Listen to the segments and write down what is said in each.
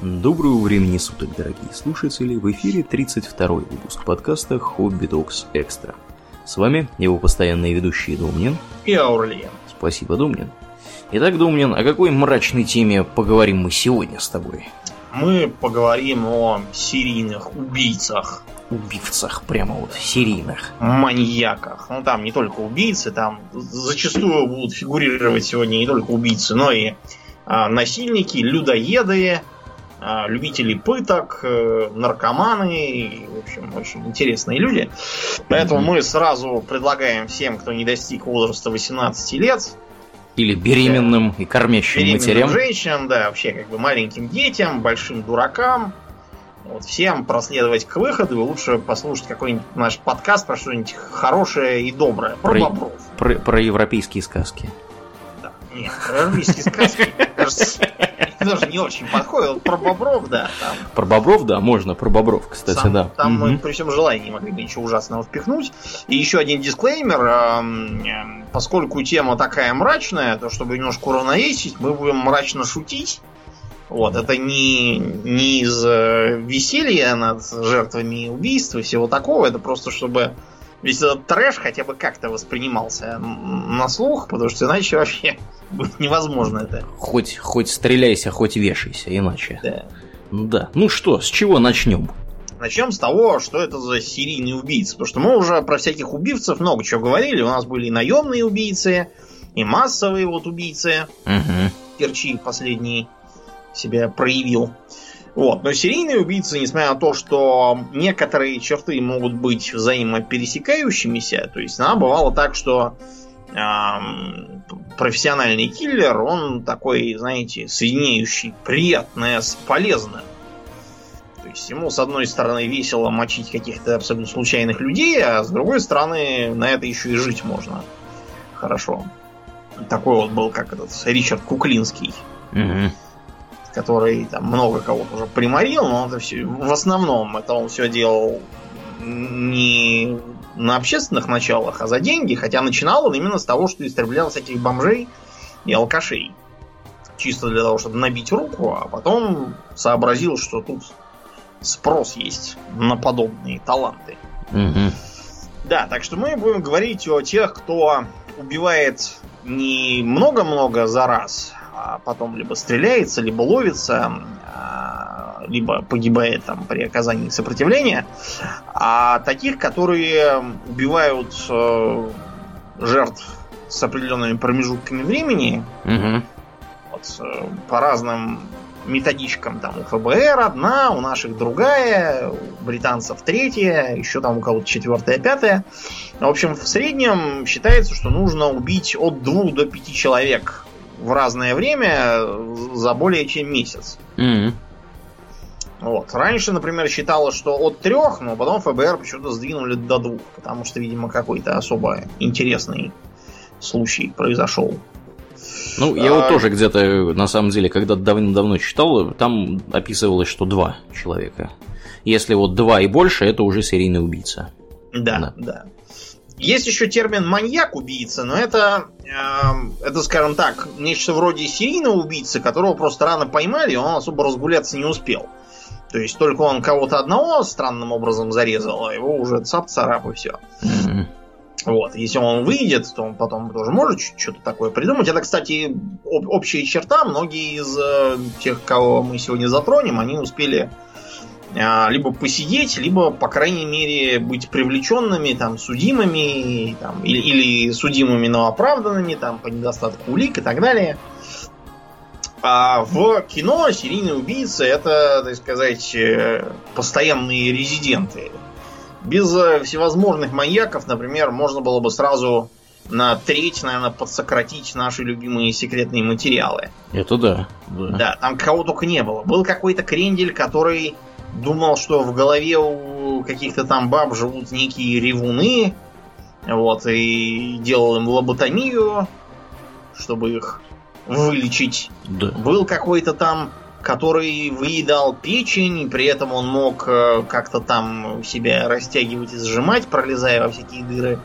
Доброго времени суток, дорогие слушатели! В эфире 32-й выпуск подкаста «Хобби Докс Экстра». С вами его постоянные ведущие Домнин и Аурлиен. Спасибо, Домнин. Итак, Домнин, о какой мрачной теме поговорим мы сегодня с тобой? Мы поговорим о серийных убийцах. Убивцах, прямо вот, серийных. Маньяках. Ну, там не только убийцы, там зачастую будут фигурировать сегодня не только убийцы, но и а, насильники, людоеды, любители пыток, э, наркоманы, в общем, очень интересные люди. Поэтому мы сразу предлагаем всем, кто не достиг возраста 18 лет, или беременным да, и кормящим беременным матерям. женщинам, да, вообще как бы маленьким детям, большим дуракам. Вот, всем проследовать к выходу, и лучше послушать какой-нибудь наш подкаст про что-нибудь хорошее и доброе. Про, про бобров. Про, про европейские сказки. Да, нет, про европейские сказки, кажется, даже не очень подходит. Про бобров, да. Там. Про бобров, да, можно про бобров, кстати, Сам, да. Там угу. мы при всем желании могли бы ничего ужасного впихнуть. И еще один дисклеймер. Поскольку тема такая мрачная, то чтобы немножко уравновесить, мы будем мрачно шутить. Вот, это не, не из э, веселья над жертвами убийства и всего такого, это просто чтобы весь этот трэш хотя бы как-то воспринимался на слух, потому что иначе вообще будет невозможно это. Хоть, хоть стреляйся, хоть вешайся, иначе. Да. Ну да. Ну что, с чего начнем? Начнем с того, что это за серийный убийца. Потому что мы уже про всяких убивцев много чего говорили. У нас были и наемные убийцы, и массовые вот убийцы. Угу. Перчи последний себя проявил. Вот. Но серийные убийцы, несмотря на то, что некоторые черты могут быть взаимопересекающимися, то есть она бывало так, что эм, профессиональный киллер, он такой, знаете, соединяющий приятное с полезным. То есть ему, с одной стороны, весело мочить каких-то абсолютно случайных людей, а с другой стороны, на это еще и жить можно. Хорошо. Такой вот был, как этот Ричард Куклинский. Угу который там много кого-то уже приморил, но это все, в основном это он все делал не на общественных началах, а за деньги, хотя начинал он именно с того, что истреблял всяких бомжей и алкашей. Чисто для того, чтобы набить руку, а потом сообразил, что тут спрос есть на подобные таланты. Угу. Да, так что мы будем говорить о тех, кто убивает не много-много за раз, а потом либо стреляется, либо ловится, а, либо погибает там при оказании сопротивления. А таких, которые убивают э, жертв с определенными промежутками времени, угу. вот, э, по разным методичкам там у ФБР одна, у наших другая, у британцев третья, еще там у кого-то четвертая, пятая. В общем, в среднем считается, что нужно убить от двух до пяти человек в разное время за более чем месяц. Mm-hmm. Вот. Раньше, например, считалось, что от трех, но потом ФБР почему-то сдвинули до двух, потому что, видимо, какой-то особо интересный случай произошел. Ну, я а... вот тоже где-то, на самом деле, когда давно-давно читал, там описывалось, что два человека. Если вот два и больше, это уже серийный убийца. Да, да. да. Есть еще термин маньяк-убийца, но это, э, это, скажем так, нечто вроде серийного убийцы, которого просто рано поймали, и он особо разгуляться не успел. То есть только он кого-то одного странным образом зарезал, а его уже цап-царап и все. Mm-hmm. Вот, если он выйдет, то он потом тоже может что-то такое придумать. Это, кстати, об- общая черта. Многие из э, тех, кого мы сегодня затронем, они успели либо посидеть, либо, по крайней мере, быть привлеченными, там, судимыми, там, или, или судимыми, но оправданными, там, по недостатку улик и так далее. А в кино серийные убийцы это, так сказать, э, постоянные резиденты. Без э, всевозможных маньяков, например, можно было бы сразу на треть, наверное, подсократить наши любимые секретные материалы. Это да. Да, да там кого только не было. Был какой-то крендель, который думал, что в голове у каких-то там баб живут некие ревуны, вот, и делал им лоботомию, чтобы их вылечить. Да. Был какой-то там, который выедал печень, при этом он мог э, как-то там себя растягивать и сжимать, пролезая во всякие дыры.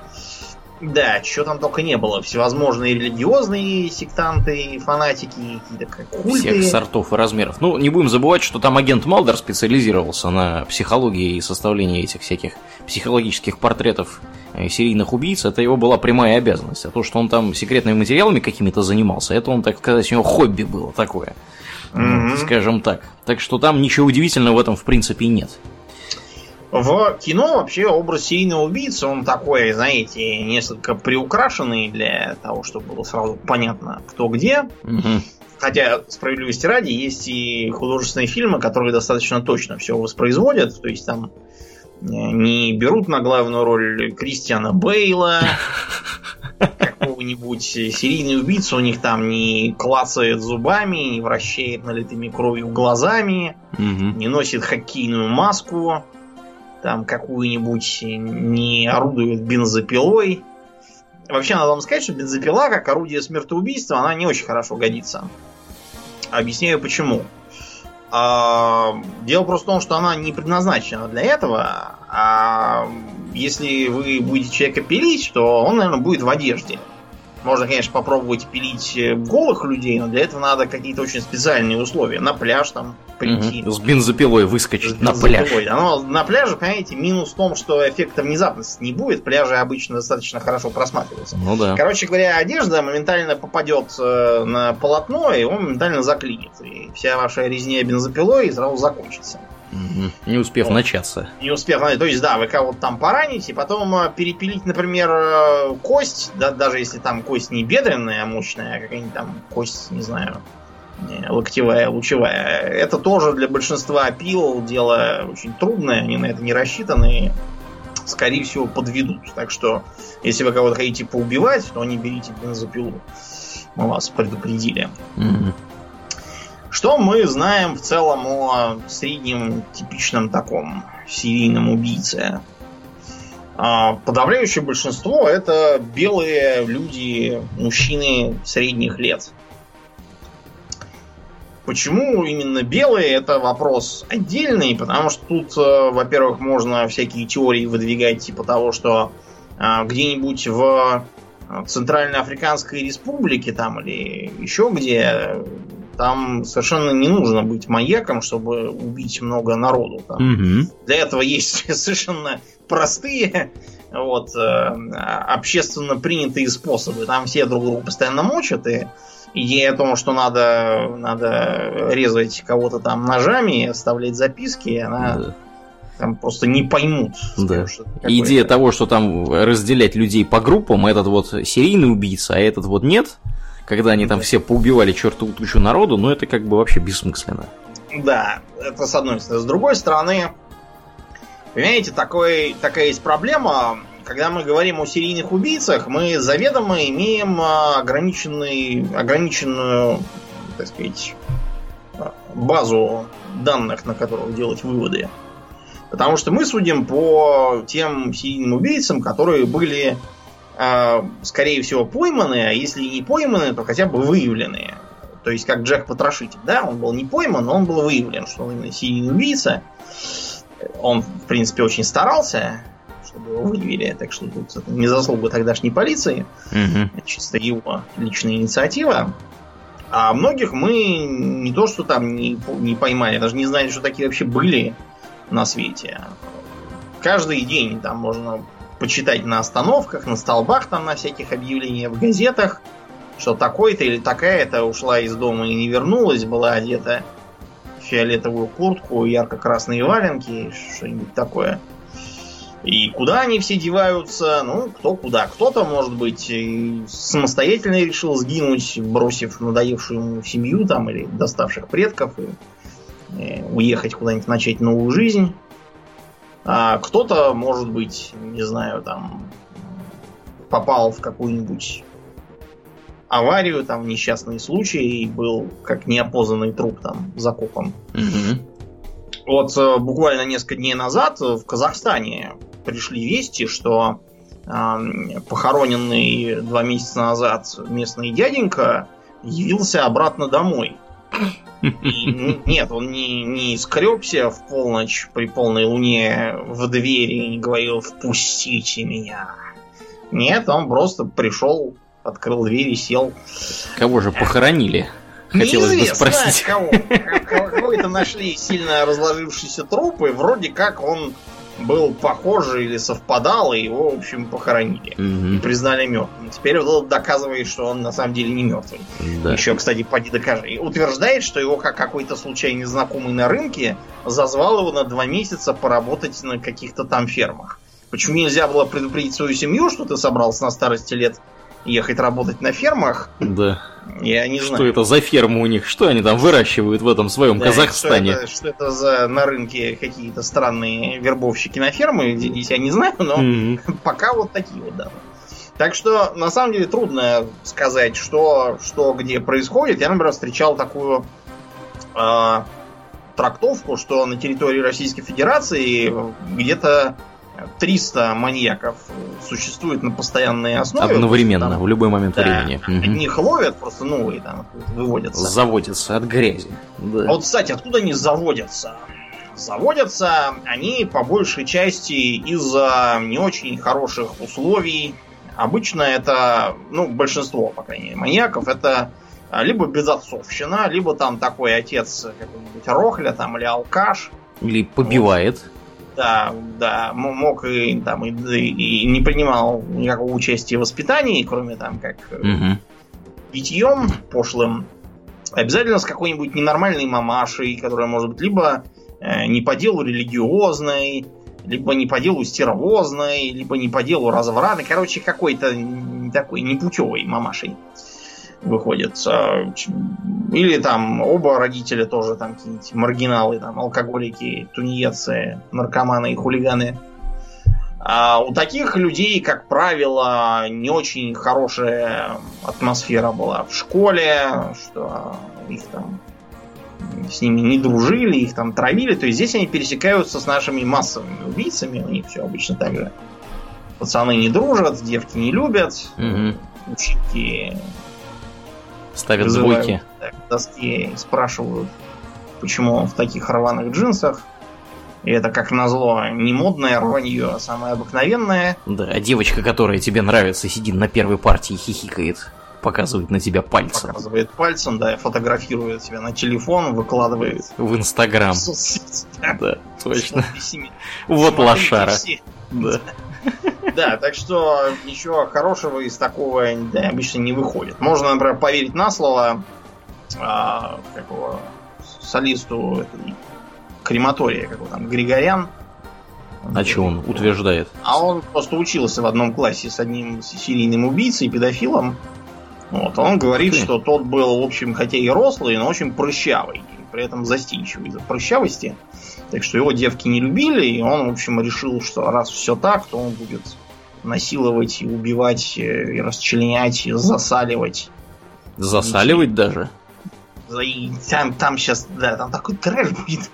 Да, что там только не было. Всевозможные религиозные сектанты, фанатики, какие-то культы. Всех сортов и размеров. Ну, не будем забывать, что там агент Малдер специализировался на психологии и составлении этих всяких психологических портретов э, серийных убийц. Это его была прямая обязанность. А то, что он там секретными материалами какими-то занимался, это он, так сказать, у него хобби было такое. Mm-hmm. Скажем так. Так что там ничего удивительного в этом в принципе нет. В кино вообще образ серийного убийцы, он такой, знаете, несколько приукрашенный для того, чтобы было сразу понятно, кто где. Угу. Хотя, справедливости ради, есть и художественные фильмы, которые достаточно точно все воспроизводят. То есть там э, не берут на главную роль Кристиана Бейла, какого-нибудь серийный убийца у них там не клацает зубами, не вращает налитыми кровью глазами, угу. не носит хоккейную маску там какую-нибудь не орудует бензопилой. Вообще, надо вам сказать, что бензопила, как орудие смертоубийства, она не очень хорошо годится. Объясняю почему. А, дело просто в том, что она не предназначена для этого. А если вы будете человека пилить, то он, наверное, будет в одежде. Можно, конечно, попробовать пилить э, голых людей, но для этого надо какие-то очень специальные условия. На пляж там прийти. Угу. С бензопилой выскочить С на пляж. Но на пляже, понимаете, минус в том, что эффекта внезапности не будет. Пляжи обычно достаточно хорошо просматриваются. Ну да. Короче говоря, одежда моментально попадет э, на полотно, и он моментально заклинит. И вся ваша резня бензопилой сразу закончится. Не успев вот. начаться. Не успев начаться. То есть, да, вы кого-то там пораните, потом э, перепилить, например, э, кость, да, даже если там кость не бедренная, а мощная, а какая-нибудь там кость, не знаю, локтевая, лучевая. Это тоже для большинства пил дело очень трудное, они на это не рассчитаны скорее всего, подведут. Так что, если вы кого-то хотите поубивать, то не берите бензопилу. Мы вас предупредили. Mm-hmm. Что мы знаем в целом о среднем типичном таком серийном убийце? А, подавляющее большинство это белые люди, мужчины средних лет. Почему именно белые, это вопрос отдельный, потому что тут, э, во-первых, можно всякие теории выдвигать, типа того, что а, где-нибудь в Центральноафриканской республике там или еще где там совершенно не нужно быть маньяком, чтобы убить много народу. Там. Угу. Для этого есть совершенно простые, вот, э, общественно принятые способы. Там все друг друга постоянно мочат, и идея о том, что надо, надо резать кого-то там ножами, оставлять записки, она да. там просто не поймут. Да. Идея того, что там разделять людей по группам, этот вот серийный убийца, а этот вот нет, когда они там все поубивали чертову тучу народу, но это как бы вообще бессмысленно. Да, это с одной стороны. С другой стороны, понимаете, такой, такая есть проблема. Когда мы говорим о серийных убийцах, мы заведомо имеем а, ограниченный, ограниченную, так сказать, базу данных, на которую делать выводы. Потому что мы судим по тем серийным убийцам, которые были скорее всего, пойманы, а если не пойманы, то хотя бы выявленные. То есть, как Джек Потрошитель, да, он был не пойман, но он был выявлен, что он именно серийный убийца. Он, в принципе, очень старался, чтобы его выявили, так что тут не заслуга тогдашней полиции, угу. чисто его личная инициатива. А многих мы не то, что там не, не поймали, даже не знали, что такие вообще были на свете. Каждый день там можно почитать на остановках, на столбах там на всяких объявлениях в газетах, что такой-то или такая-то ушла из дома и не вернулась, была одета в фиолетовую куртку, ярко-красные валенки, что-нибудь такое. И куда они все деваются? Ну, кто куда. Кто-то, может быть, самостоятельно решил сгинуть, бросив надоевшую ему семью там или доставших предков и, и э, уехать куда-нибудь начать новую жизнь. А кто-то, может быть, не знаю, там попал в какую-нибудь аварию, там несчастный случай, и был как неопознанный труп там закопан. Угу. Вот э, буквально несколько дней назад в Казахстане пришли вести, что э, похороненный два месяца назад местный дяденька явился обратно домой. И, нет, он не, не скребся в полночь при полной луне в двери и не говорил «впустите меня». Нет, он просто пришел, открыл дверь и сел. Кого же похоронили? Хотелось бы спросить. Кого? Кого-то нашли сильно разложившиеся трупы. Вроде как он был похож или совпадал, и его, в общем, похоронили. Мгм. И признали мертвым. Теперь вот доказывает, что он на самом деле не мертвый. Да. Еще, кстати, поди докажи. И утверждает, что его как какой-то случайный знакомый на рынке зазвал его на два месяца поработать на каких-то там фермах. Почему нельзя было предупредить свою семью, что ты собрался на старости лет ехать работать на фермах? Да. Я не Что знаю. это за ферма у них? Что они там выращивают в этом своем Да, Казахстане? Что это, что это за на рынке какие-то странные вербовщики на фермы? Я не знаю, но Мгм. пока вот такие вот данные. Так что, на самом деле, трудно сказать, что, что где происходит. Я, например, встречал такую э, трактовку, что на территории Российской Федерации где-то 300 маньяков существует на постоянной основе. Одновременно, Там, в любой момент да, времени. Мгм. Одних ловят, просто новые там выводятся. Заводится от грязи. Да. А вот, кстати, откуда они заводятся? Заводятся они по большей части из-за не очень хороших условий. Обычно это, ну, большинство, по крайней мере, маньяков, это а, либо безотцовщина, либо там такой отец какой-нибудь Рохля там, или алкаш. Или побивает. Да, да, мог и, там, и, и не принимал никакого участия в воспитании, кроме там как э, Мгм. питьем пошлым, обязательно с какой-нибудь ненормальной мамашей, которая может быть либо э, не по делу религиозной, либо не по делу стервозной, либо не по делу развратной. Короче, какой-то такой непутевой мамашей выходит. А, Или там оба родителя тоже там какие-нибудь маргиналы, там алкоголики, тунеядцы, наркоманы и хулиганы. А у таких людей, как правило, не очень хорошая атмосфера была в школе, что их там с ними не дружили, их там травили. То есть здесь они пересекаются с нашими массовыми убийцами. У них все обычно так же. Пацаны не дружат, девки не любят, Мгм. училки Ставят вызывают двойки. так, к доске и спрашивают, почему он в таких рваных джинсах. И это, как назло, не модное рванье, а самое обыкновенное. Да, а девочка, которая тебе нравится, сидит на первой партии и хихикает. Показывает на тебя пальцем. Показывает пальцем, да, и фотографирует себя на телефон, выкладывает В Инстаграм. в соцсети. Да, Да, точно. Вот лошара. Да. Да, так что ничего хорошего из такого да, обычно не выходит. Можно, например, поверить на слово а, какого солисту этой крематория, как его там, Григорян. А что он утверждает? А он просто учился в одном классе с одним серийным убийцей, педофилом. Вот, он говорит, что тот был, в общем, хотя и рослый, но очень прыщавый. И при этом застенчивый из-за прыщавости. Так что его девки не любили, и он, в общем, решил, что раз все так, то он будет насиловать и убивать, э, и расчленять, и засаливать. Засаливать даже? За- И там, там сейчас, да, там такой трэш будет.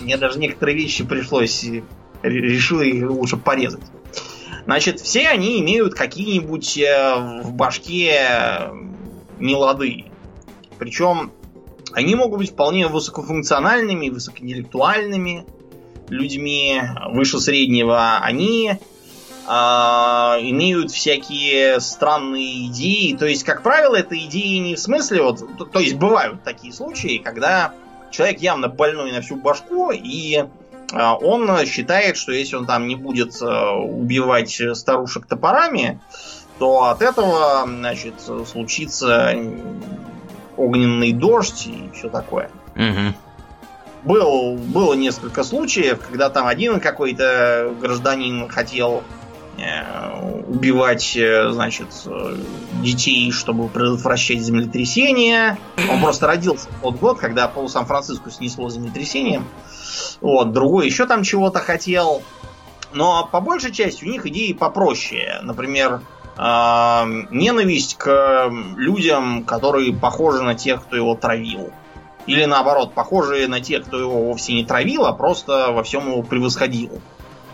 Мне даже некоторые вещи пришлось... э, ре- Решил их лучше порезать. Значит, все они имеют какие-нибудь э, в башке нелады. Причем они могут быть вполне высокофункциональными, высокоинтеллектуальными людьми выше среднего. Они а, имеют всякие странные идеи. То есть, как правило, это идеи не в смысле вот... То, то есть, бывают такие случаи, когда человек явно больной на всю башку, и а, он считает, что если он там не будет а, убивать старушек топорами, то от этого, значит, случится огненный дождь и все такое. Угу. Был, было несколько случаев, когда там один какой-то гражданин хотел э, убивать, э, значит, э, детей, чтобы предотвращать землетрясение. Он просто родился в тот год, когда пол Сан-Франциско снесло землетрясением. Вот, другой еще там чего-то хотел. Но по большей части у них идеи попроще. Например, ненависть к людям, которые похожи на тех, кто его травил. Или наоборот, похожие на тех, кто его вовсе не травил, а просто во всем его превосходил,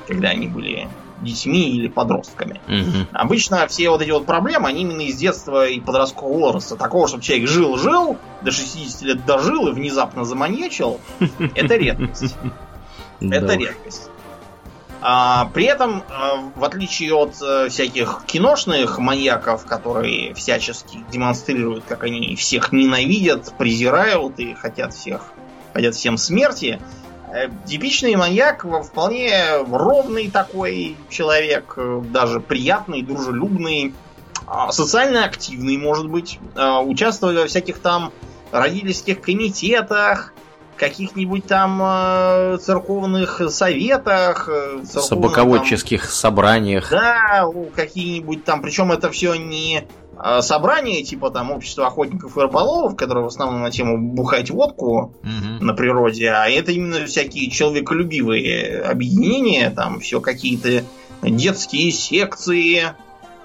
когда они были детьми или подростками. Угу. Обычно все вот эти вот проблемы, они именно из детства и подросткового возраста. Такого, чтобы человек жил-жил, до 60 лет дожил и внезапно заманьячил, это редкость. Это редкость. А, при этом, а, в отличие от а, всяких киношных маньяков, которые всячески демонстрируют, как они всех ненавидят, презирают и хотят всех, хотят всем смерти, э, типичный маньяк вполне ровный такой человек, э, даже приятный, дружелюбный, социально активный, может быть, участвует во всяких там родительских комитетах, каких-нибудь там э, церковных советах, э, собаководческих там, собраниях. Да, какие-нибудь там, причем это все не э, собрания типа там общества охотников и рыболовов, которые в основном на тему бухать водку угу. на природе, а это именно всякие человеколюбивые объединения, там все какие-то детские секции,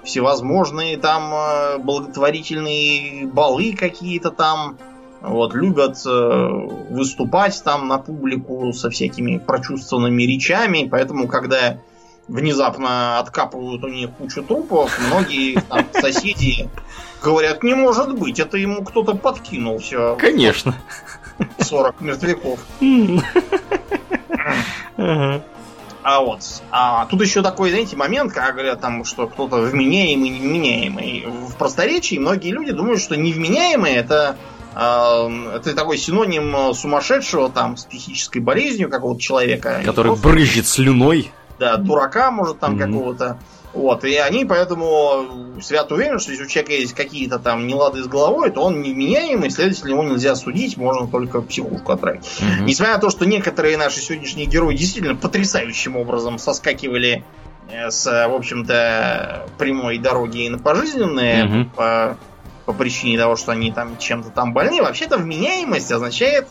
всевозможные там э, благотворительные балы какие-то там, вот, любят э, выступать там на публику со всякими прочувствованными речами, поэтому, когда внезапно откапывают у них кучу трупов, многие там, соседи говорят, не может быть, это ему кто-то подкинул все. Конечно. 40 мертвяков. А вот, а тут еще такой, знаете, момент, когда говорят там, что кто-то вменяемый, невменяемый. В просторечии многие люди думают, что невменяемый это это такой синоним э, сумасшедшего там с психической болезнью какого-то человека. Который просто... брызжет слюной. Да, дурака, может, там mm-hmm. какого-то. Вот, и они поэтому свято уверены, что если у человека есть какие-то там нелады с головой, то он невменяемый, следовательно, его нельзя судить, можно только психушку отправить. Mm-hmm. Несмотря на то, что некоторые наши сегодняшние герои действительно потрясающим образом соскакивали э, с, в общем-то, прямой дороги на пожизненные mm-hmm. по по причине того, что они там чем-то там больны. Вообще-то вменяемость означает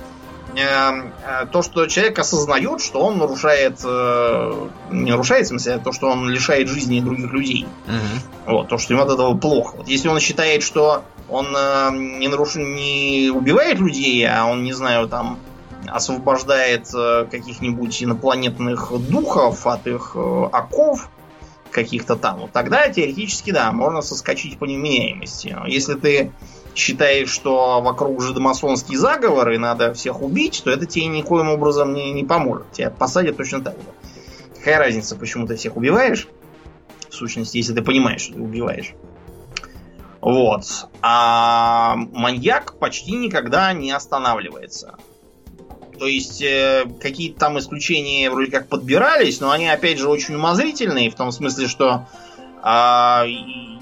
э, э, то, что человек осознает, что он нарушает, э, не нарушает, в смысле, а то, что он лишает жизни других людей. Угу. Вот, то, что ему от этого плохо. Вот если он считает, что он э, не наруш... не убивает людей, а он, не знаю, там освобождает э, каких-нибудь инопланетных духов от их э, оков, каких-то там, вот тогда теоретически, да, можно соскочить по невменяемости. Но если ты считаешь, что вокруг же масонский заговор и надо всех убить, то это тебе никоим образом не, не поможет. Тебя посадят точно так же. Какая разница, почему ты всех убиваешь? В сущности, если ты понимаешь, что ты убиваешь. Вот. А маньяк почти никогда не останавливается. То есть э, какие-то там исключения вроде как подбирались, но они опять же очень умозрительные, в том смысле, что э,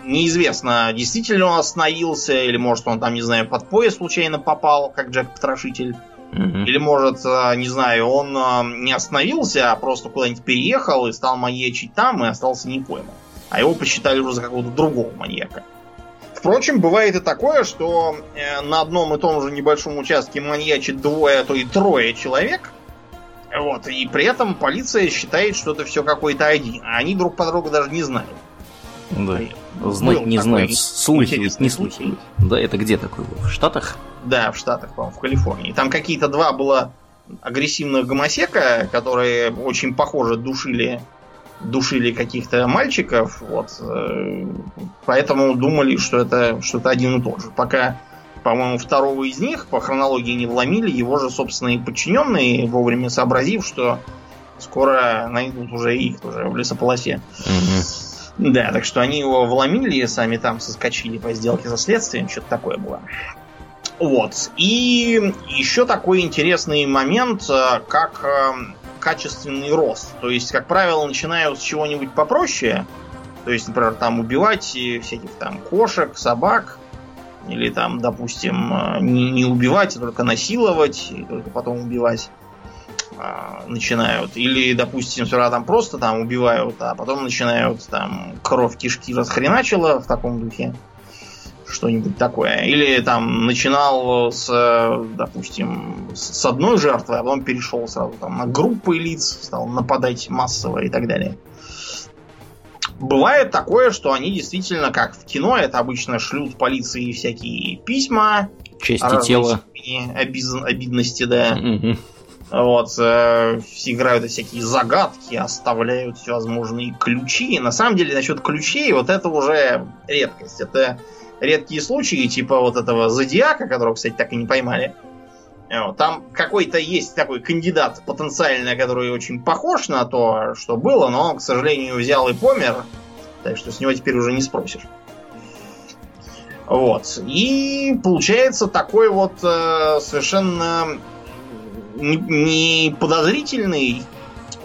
неизвестно, действительно он остановился, или может он там, не знаю, под поезд случайно попал, как Джек Потрошитель. Mm-hmm. Или, может, э, не знаю, он э, не остановился, а просто куда-нибудь переехал и стал маячить там и остался не пойман. А его посчитали уже за какого-то другого маньяка. Впрочем, бывает и такое, что э, на одном и том же небольшом участке маньячит двое, а то и трое человек. Вот, и при этом полиция считает, что это все какой-то один. А они друг по другу даже не знают. Да. Знать не знают. Слухи не слухи. Да, это где такое было? В Штатах? Да, в Штатах, по-моему, в Калифорнии. Там какие-то два было агрессивных гомосека, которые очень похоже душили душили каких-то мальчиков, вот, э, поэтому думали, что это что-то один и тот же. Пока, по-моему, второго из них по хронологии не вломили, его же собственные подчиненные, вовремя сообразив, что скоро найдут уже их уже в лесополосе. Угу. Да, так что они его вломили, сами там соскочили по сделке со следствием, что-то такое было. Вот. И еще такой интересный момент, э, как э, качественный рост. То есть, как правило, начинают с чего-нибудь попроще. То есть, например, там убивать всяких там кошек, собак. Или там, допустим, э, не, убивать, а только насиловать, и только потом убивать а, начинают. Или, допустим, сперва там просто там убивают, а потом начинают там кровь кишки расхреначила в таком духе что-нибудь такое. Или там начинал с, допустим, с одной жертвы, а потом перешел сразу там на группы лиц, стал нападать массово и так далее. Бывает такое, что они действительно, как в кино, это обычно шлют полиции всякие письма. Части тела. Обиз... Обидности, да. Угу. Вот, э, играют всякие загадки, оставляют всевозможные ключи. На самом деле, насчет ключей, вот это уже редкость. Это редкие случаи, типа вот этого зодиака, которого, кстати, так и не поймали. Там какой-то есть такой кандидат потенциальный, который очень похож на то, что было, но к сожалению, взял и помер. Так что с него теперь уже не спросишь. Вот. И получается такой вот э, совершенно не подозрительный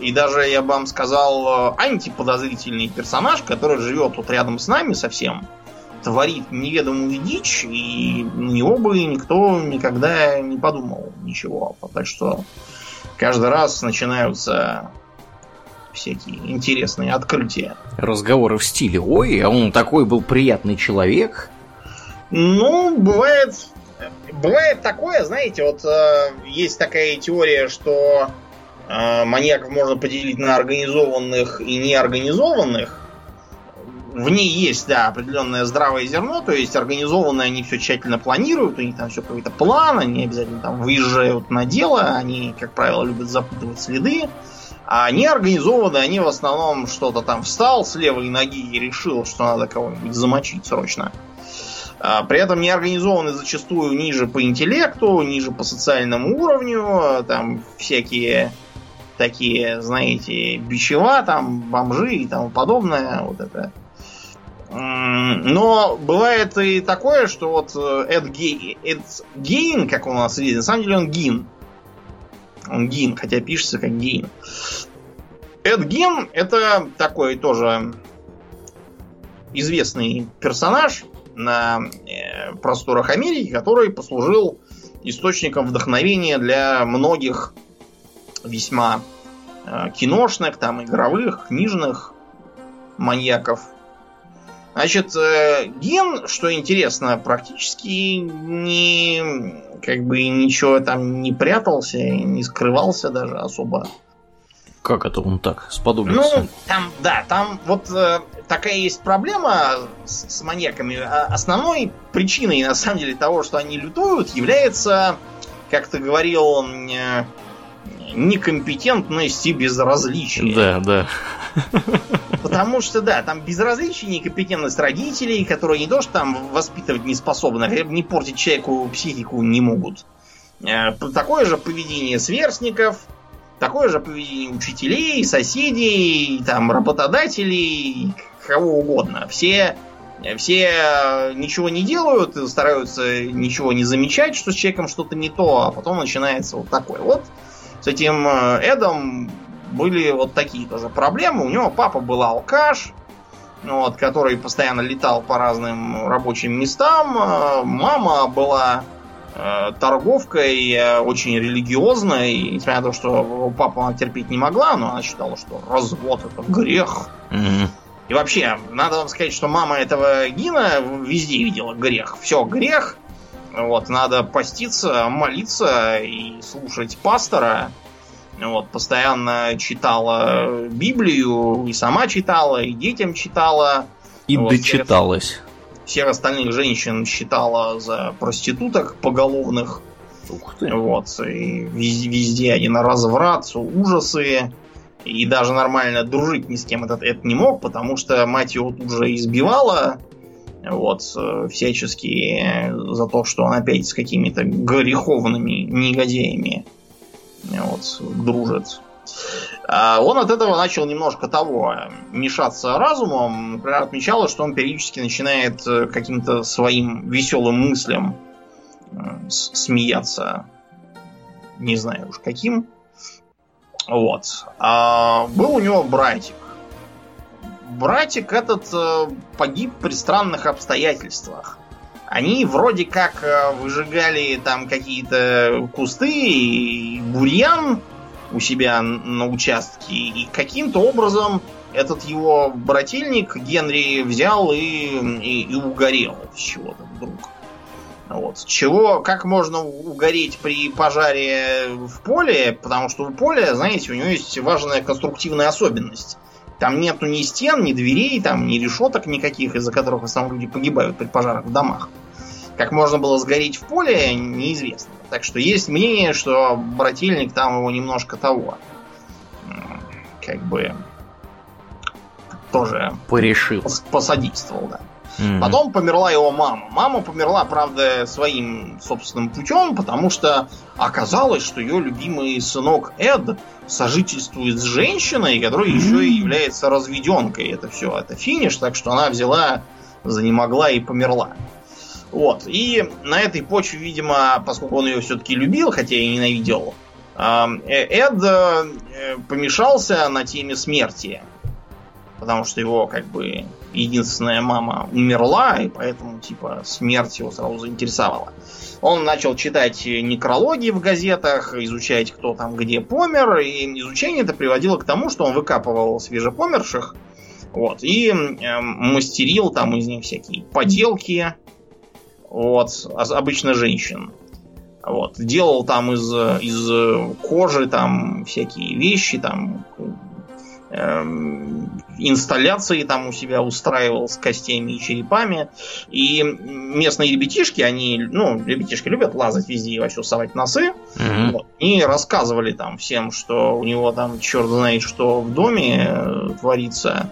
и даже, я бы вам сказал, антиподозрительный персонаж, который живет вот рядом с нами совсем, творит неведомую дичь, и на него бы никто никогда не подумал ничего. Так что каждый раз начинаются всякие интересные открытия. Разговоры в стиле «Ой, а он такой был приятный человек». Ну, бывает... Бывает такое, знаете, вот э, есть такая теория, что э, маньяков можно поделить на организованных и неорганизованных в ней есть, да, определенное здравое зерно, то есть организованные они все тщательно планируют, у них там все какой-то план, они обязательно там выезжают на дело, они, как правило, любят запутывать следы, а неорганизованные, они в основном что-то там встал с левой ноги и решил, что надо кого-нибудь замочить срочно. А при этом неорганизованные зачастую ниже по интеллекту, ниже по социальному уровню, там всякие такие, знаете, бичева, там бомжи и тому подобное, вот это но бывает и такое, что вот э, Эд, Гей, Гейн, как у нас видно, на самом деле он Гин. Он Гин, хотя пишется как Гейн. Эд Гин это такой тоже известный персонаж на э, просторах Америки, который послужил источником вдохновения для многих весьма э, киношных, там, игровых, книжных маньяков – Значит, э, Ген, что интересно, практически не как бы ничего там не прятался, не скрывался даже особо. Как это он так сподобился? Ну, там, да, там вот э, такая есть проблема с, с маньяками. А основной причиной, на самом деле, того, что они лютуют, является, как ты говорил, э, некомпетентность и безразличие. Да, да. Потому что, да, там безразличие, некомпетентность родителей, которые не то, что там воспитывать не способны, а не портить человеку психику не могут. Э, такое же поведение сверстников, такое же поведение учителей, соседей, там, работодателей, кого угодно. Все, все ничего не делают, стараются ничего не замечать, что с человеком что-то не то, а потом начинается вот такое. Вот с этим э, Эдом были вот такие тоже проблемы. У него папа был алкаш, вот, который постоянно летал по разным рабочим местам. Э, мама была э, торговкой, очень религиозной. Несмотря на то, что папа она терпеть не могла, но она считала, что развод это грех. Mm-hmm. И вообще, надо вам сказать, что мама этого Гина везде видела грех. Все грех. Вот, надо поститься, молиться и слушать пастора. Вот, постоянно читала Библию, и сама читала, и детям читала. И вот, дочиталась. Всех, всех остальных женщин считала за проституток поголовных. Ух ты. Вот, и везде, везде один разврат, ужасы. И даже нормально дружить ни с кем этот, это не мог, потому что мать его тут же избивала. Вот, всячески за то, что он опять с какими-то греховными негодяями вот, дружит. А он от этого начал немножко того, мешаться разумом. Например, отмечалось, что он периодически начинает э, каким-то своим веселым мыслям э, смеяться. Не знаю уж каким. Вот. А был у него братик. Братик этот э, погиб при странных обстоятельствах. Они вроде как э, выжигали там какие-то кусты и бурьян у себя на участке. И каким-то образом этот его брательник Генри взял и, и, и угорел с чего-то вдруг. Вот. Чего, как можно угореть при пожаре в поле? Потому что у поля, знаете, у него есть важная конструктивная особенность. Там нету ни стен, ни дверей, там ни решеток никаких, из-за которых в основном люди погибают при пожарах в домах. Как можно было сгореть в поле, неизвестно. Так что есть мнение, что брательник там его немножко того. Как бы тоже порешил. Посодействовал, да. Mm-hmm. Потом померла его мама. Мама померла, правда, своим собственным путем, потому что оказалось, что ее любимый сынок Эд сожительствует с женщиной, которая mm-hmm. еще и является разведенкой. Это все, это финиш, так что она взяла, занемогла и померла. Вот. И на этой почве, видимо, поскольку он ее все-таки любил, хотя и ненавидел, э, Эд э, помешался на теме смерти. Потому что его, как бы, единственная мама умерла, и поэтому, типа, смерть его сразу заинтересовала. Он начал читать некрологи в газетах, изучать, кто там где помер, и изучение это приводило к тому, что он выкапывал свежепомерших, вот, и э, мастерил там из них всякие поделки, вот, обычно женщин. Вот. Делал там из, из кожи там всякие вещи, там инсталляции там у себя устраивал с костями и черепами. И местные ребятишки, они, ну, ребятишки любят лазать везде и вообще совать носы. Mm-hmm. Вот. И рассказывали там всем, что у него там черт знает, что в доме э, творится.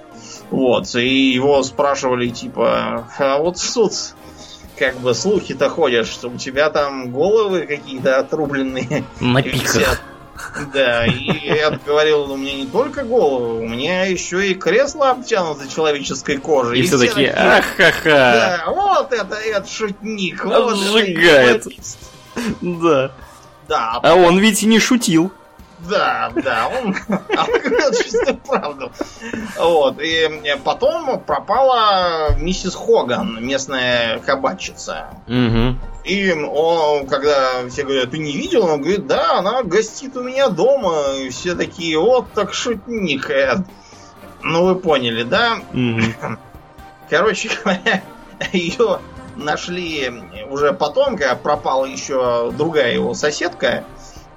Вот. И его спрашивали, типа, а вот тут как бы слухи-то ходят, что у тебя там головы какие-то отрубленные. На пиках. Да, и я говорил, у меня не только головы, у меня еще и кресло обтянуто человеческой кожей. И, и все такие, ахаха. Да, вот это, этот шутник. Вот Сжигает. Да. Да. А он ведь и не шутил. Да, да, он, он говорил чистую правду. Вот. И потом пропала миссис Хоган, местная кабачица. Угу. И он, когда все говорят, ты не видел, он говорит, да, она гостит у меня дома. И все такие, вот так шутник. Ну, вы поняли, да? Угу. Короче говоря, ее нашли уже потом, когда пропала еще другая его соседка.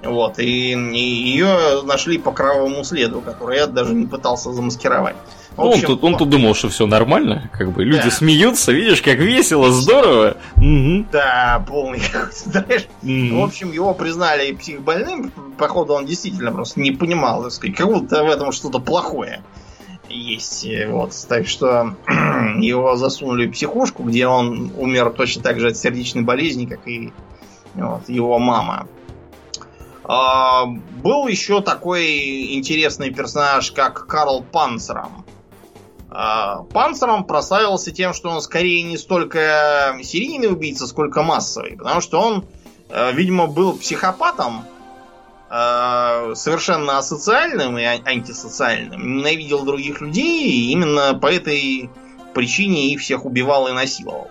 Вот, и, и ее нашли по кровавому следу, который я даже не пытался замаскировать. Ну, общем, он, тут, он тут думал, что все нормально, как бы люди да. смеются, видишь, как весело, здорово. Угу. Да, полный трэш. Угу. В общем, его признали психбольным, походу он действительно просто не понимал, так сказать, как будто в этом что-то плохое есть. Вот, так что его засунули в психушку, где он умер точно так же от сердечной болезни, как и вот, его мама. А, был еще такой интересный персонаж, как Карл Панцером. А, Панцером прославился тем, что он скорее не столько серийный убийца, сколько массовый. Потому что он, э, видимо, был психопатом, э, совершенно асоциальным и антисоциальным, ненавидел других людей, и именно по этой причине их всех убивал и насиловал.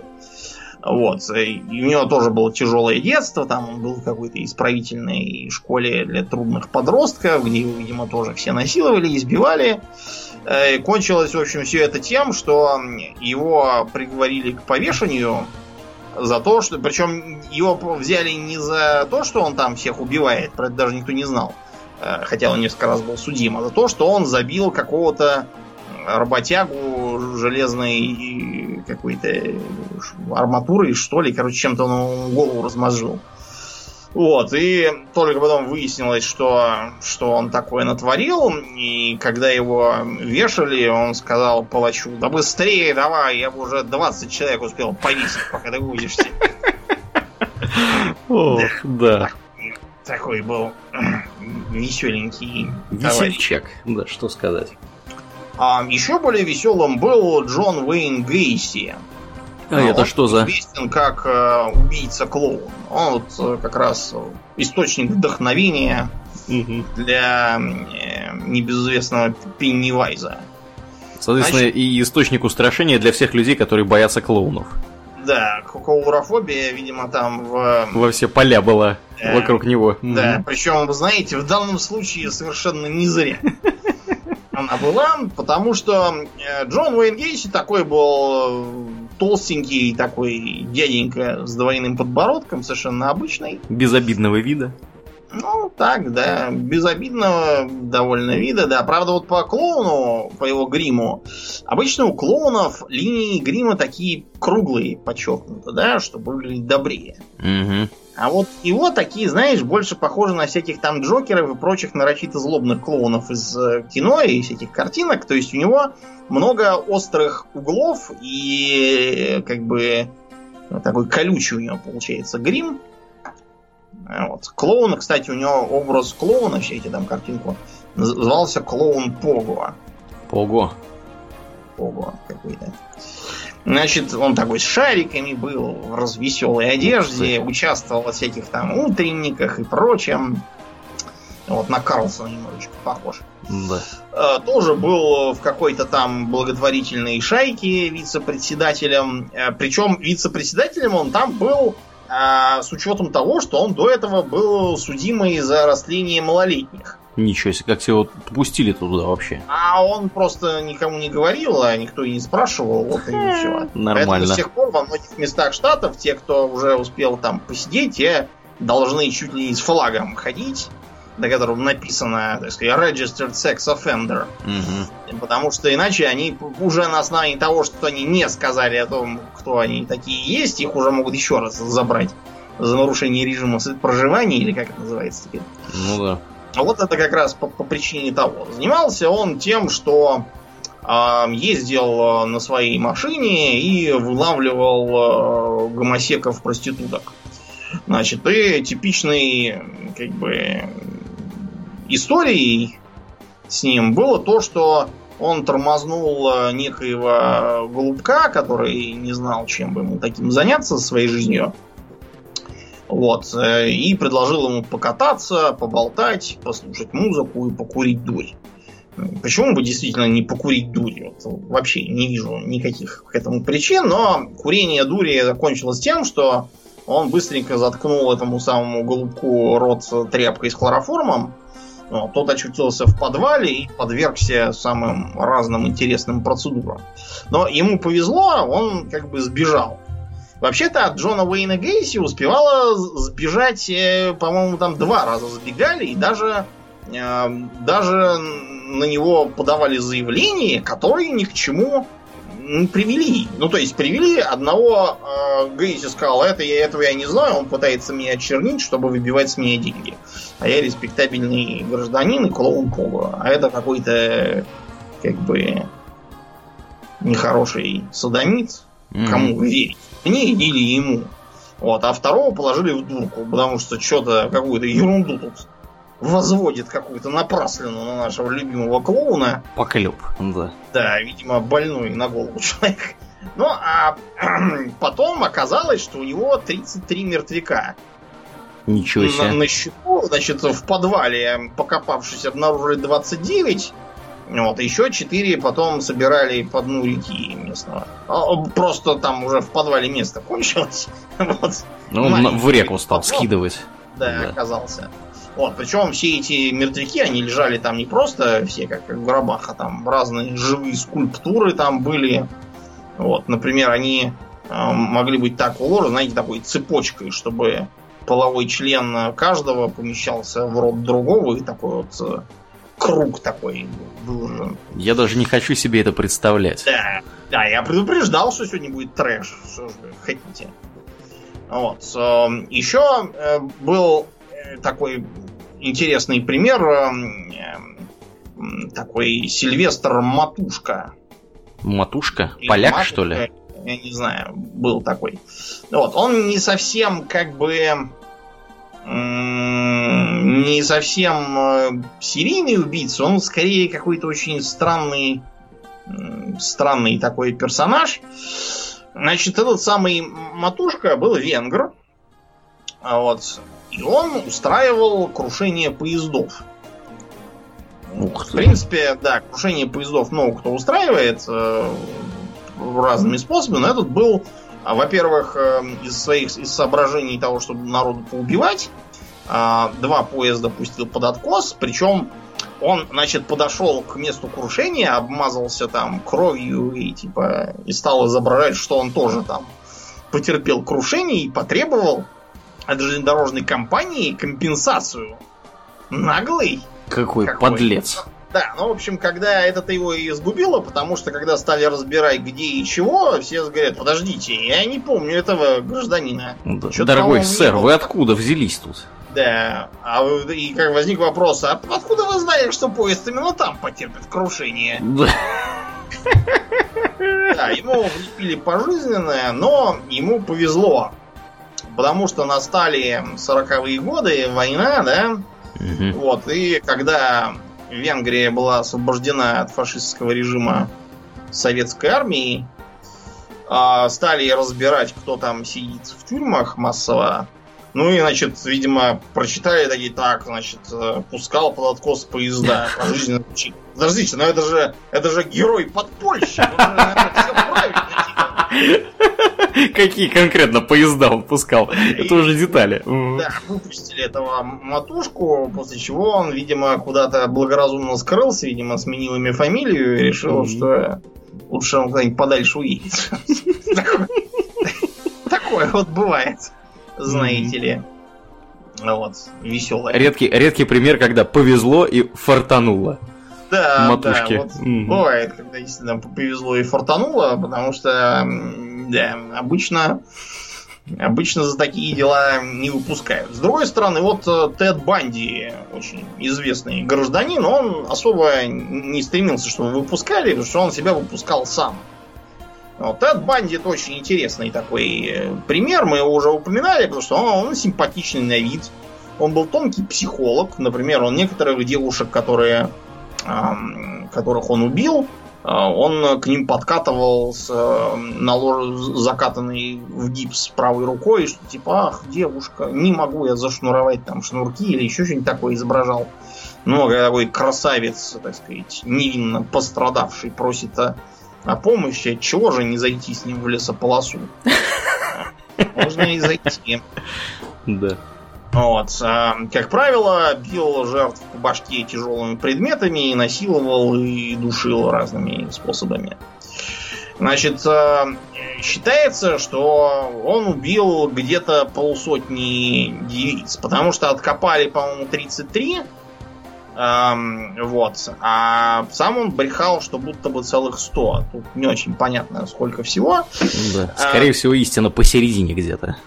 Вот. И у него тоже было тяжелое детство, там он был в какой-то исправительной школе для трудных подростков, где его, видимо, тоже все насиловали, избивали. Э, и кончилось, в общем, все это тем, что его приговорили к повешению за то, что... Причем его взяли не за то, что он там всех убивает, про это даже никто не знал, э, хотя он несколько раз был судим, а за то, что он забил какого-то работягу железной какой-то арматурой, что ли, короче, чем-то он голову размозжил. Вот, и только потом выяснилось, что, что он такое натворил, и когда его вешали, он сказал палачу, да быстрее давай, я бы уже 20 человек успел повесить, пока ты увидишься. Ох, да. Такой был веселенький Весельчак, да, что сказать. А еще более веселым был Джон Уэйн Гейси. А это что за? Известен как э, убийца-клоун. Он вот э, как раз источник вдохновения угу. для э, небезызвестного Пеннивайза. Соответственно, Значит, и источник устрашения для всех людей, которые боятся клоунов. Да, клаурофобия, видимо, там в... Во все поля была да, вокруг него. Да, угу. причем, вы знаете, в данном случае совершенно не зря она была, потому что э, Джон Уэйн Гейси такой был э, толстенький такой дяденька с двойным подбородком, совершенно обычный. Безобидного вида. Ну, так, да, безобидного довольно вида, да. Правда, вот по клоуну, по его гриму, обычно у клоунов линии грима такие круглые, подчеркнуто, да, чтобы выглядеть добрее. Угу. А вот его такие, знаешь, больше похожи на всяких там Джокеров и прочих нарочито злобных клоунов из э, кино и всяких картинок. То есть у него много острых углов и как бы такой колючий у него получается грим. Вот. Клоун, кстати, у него образ клоуна, все эти там картинку, назывался клоун Пого. Пого. Пого какой-то. Значит, он такой с шариками был, в развеселой одежде, участвовал во всяких там утренниках и прочем. Вот на Карлсона немножечко похож. Да. Э, тоже был в какой-то там благотворительной шайке вице-председателем. Э, Причем вице-председателем он там был э, с учетом того, что он до этого был судимый за растление малолетних. Ничего себе, как его пустили туда вообще. А он просто никому не говорил, а никто и не спрашивал, вот и все. Нормально. Поэтому с тех пор во многих местах штатов те, кто уже успел там посидеть, те должны чуть ли не с флагом ходить, на котором написано, так сказать, registered sex offender. Угу. Потому что иначе они уже на основании того, что они не сказали о том, кто они такие есть, их уже могут еще раз забрать за нарушение режима проживания, или как это называется теперь. Ну да. А вот это как раз по, по причине того. Занимался он тем, что э, ездил на своей машине и вылавливал э, гомосеков проституток. Значит, и типичной, как бы, историей с ним было то, что он тормознул некоего голубка, который не знал, чем бы ему таким заняться своей жизнью. Вот. И предложил ему покататься, поболтать, послушать музыку и покурить дурь. Почему бы действительно не покурить дурь? Вот, вообще не вижу никаких к этому причин, но курение дури закончилось тем, что он быстренько заткнул этому самому голубку рот тряпкой с хлороформом. Вот, тот очутился в подвале и подвергся самым разным интересным процедурам. Но ему повезло, он как бы сбежал. Вообще-то от Джона Уэйна Гейси успевала сбежать, э, по-моему, там два раза сбегали, и даже, э, даже на него подавали заявление, которые ни к чему не привели. Ну, то есть, привели одного э, Гейси сказал, это я этого я не знаю, он пытается меня очернить, чтобы выбивать с меня деньги. А я респектабельный гражданин и клоун Пола. А это какой-то, как бы, нехороший садомит. Mm-hmm. Кому верить? Мне или ему. Вот, а второго положили в дурку, потому что что-то, какую-то ерунду тут возводит какую-то напрасленную на нашего любимого клоуна. Поклеп, да. Да, видимо, больной на голову человек. Ну, а потом оказалось, что у него 33 мертвяка. Ничего себе. На, на счету, значит, в подвале, покопавшись, обнаружили 29. Вот, еще 4 потом собирали по дну реки местного. Просто там уже в подвале место кончилось. Вот. Ну, он в реку стал потом, скидывать. Да, да, оказался. Вот, причем все эти мертвяки, они лежали там не просто все как в гробах, а там разные живые скульптуры там были. Вот, например, они э, могли быть так уложены, знаете, такой цепочкой, чтобы половой член каждого помещался в рот другого, и такой вот э, круг такой выложен. Я даже не хочу себе это представлять. Да, да, я предупреждал, что сегодня будет трэш. Что же вы хотите? Вот. Эм, Еще э, был такой интересный пример. Эм, такой Сильвестр Матушка. Матушка? Поляк, Матушка, что ли? Я не знаю, был такой. Вот, он не совсем как бы не совсем э, серийный убийца, он скорее какой-то очень странный странный такой персонаж. Значит, этот самый Матушка был венгр. А вот. И он устраивал крушение поездов. Ух ты. В принципе, да, крушение поездов много кто устраивает э, разными способами, но этот был во-первых, эм, из своих из соображений того, чтобы народу поубивать, а, два поезда пустил под откос, причем он, значит, подошел к месту крушения, обмазался там кровью и типа и стал изображать, что он тоже там потерпел крушение и потребовал от железнодорожной компании компенсацию. Наглый. Какой, какой подлец. Да, ну, в общем, когда это его и сгубило, потому что когда стали разбирать, где и чего, все говорят, подождите, я не помню этого гражданина. Да, Дорогой сэр, вы откуда взялись тут? Да, а и как возник вопрос, а откуда вы знаете, что поезд именно там потерпит крушение? Да. Да, ему влепили пожизненное, но ему повезло. Потому что настали 40-е годы, война, да? Угу. Вот, и когда Венгрия была освобождена от фашистского режима советской армии, а, стали разбирать, кто там сидит в тюрьмах массово. Ну и, значит, видимо, прочитали такие, так, значит, э, пускал под откос поезда. Подождите, но это же, это же герой подпольщик. Какие конкретно поезда он пускал? Это уже детали. Да, выпустили этого матушку, после чего он, видимо, куда-то благоразумно скрылся, видимо, сменил имя фамилию и решил, что лучше он куда-нибудь подальше уедет. Такое вот бывает, знаете ли. Вот, веселое. Редкий, редкий пример, когда повезло и фартануло. Да, матушки. да, вот бывает, когда действительно повезло и фартануло, потому что, да, обычно Обычно за такие дела не выпускают. С другой стороны, вот э, Тед Банди, очень известный гражданин, он особо не стремился, чтобы выпускали, потому что он себя выпускал сам. Вот, Тед Банди это очень интересный такой э, пример, мы его уже упоминали, потому что он, он симпатичный на вид. Он был тонкий психолог, например, он некоторых девушек, которые которых он убил, а, он к ним подкатывал с налож... закатанной в гипс правой рукой, что типа, ах, девушка, не могу я зашнуровать там шнурки или еще что-нибудь такое изображал. Ну, такой красавец, так сказать, невинно пострадавший, просит о, о помощи, чего же не зайти с ним в лесополосу? Можно и зайти. Да. Вот. А, как правило, бил жертв по башке тяжелыми предметами и насиловал и душил разными способами. Значит, а, считается, что он убил где-то полсотни девиц, потому что откопали, по-моему, 33. вот. А сам он брехал, что будто бы целых 100. Тут не очень понятно, сколько всего. Да. Скорее а, всего, истина посередине где-то.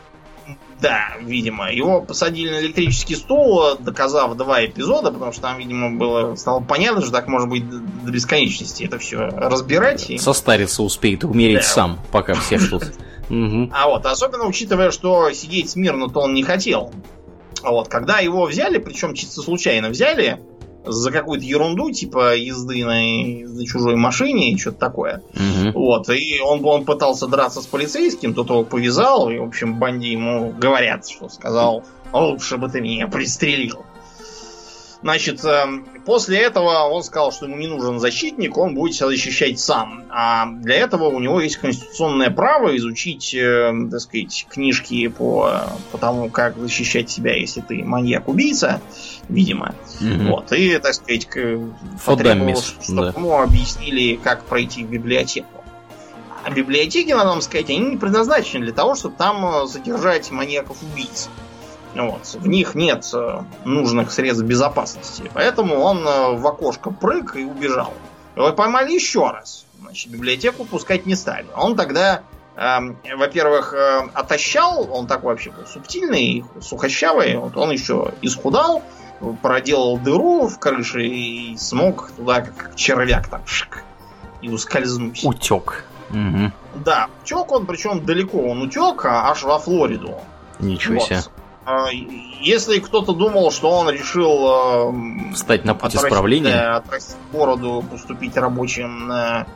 Да, видимо. Его посадили на электрический стул, доказав два эпизода, потому что там, видимо, было стало понятно, что так может быть до бесконечности это все разбирать. И... Состариться успеет, умереть да. сам, пока всех тут. А вот, особенно учитывая, что сидеть смирно-то он не хотел. Вот, когда его взяли, причем чисто случайно взяли, за какую-то ерунду, типа езды на, на чужой машине и что-то такое. Угу. Вот. И он, он пытался драться с полицейским, тот его повязал, и, в общем, банди ему говорят, что сказал, лучше бы ты меня пристрелил. Значит, эм, после этого он сказал, что ему не нужен защитник, он будет себя защищать сам. А для этого у него есть конституционное право изучить, э, так сказать, книжки по, по тому, как защищать себя, если ты маньяк-убийца, видимо. Угу. Вот. И, так сказать, потребовалось, чтобы да. ему объяснили, как пройти в библиотеку. А библиотеки, надо вам сказать, они не предназначены для того, чтобы там содержать маньяков-убийц. Вот. В них нет э, нужных средств безопасности. Поэтому он э, в окошко прыг и убежал. Его поймали еще раз. Значит, библиотеку пускать не стали. Он тогда, э, во-первых, э, отощал, он такой вообще был субтильный, сухощавый. Вот он еще исхудал, проделал дыру в крыше и смог туда, как червяк, так шик, и ускользнуть. Утек. Угу. Да, утек он, причем далеко он утек, а аж во Флориду. Ничего вот. себе. А, если кто-то думал, что он решил встать на путь исправления, отрастить бороду, поступить рабочим на,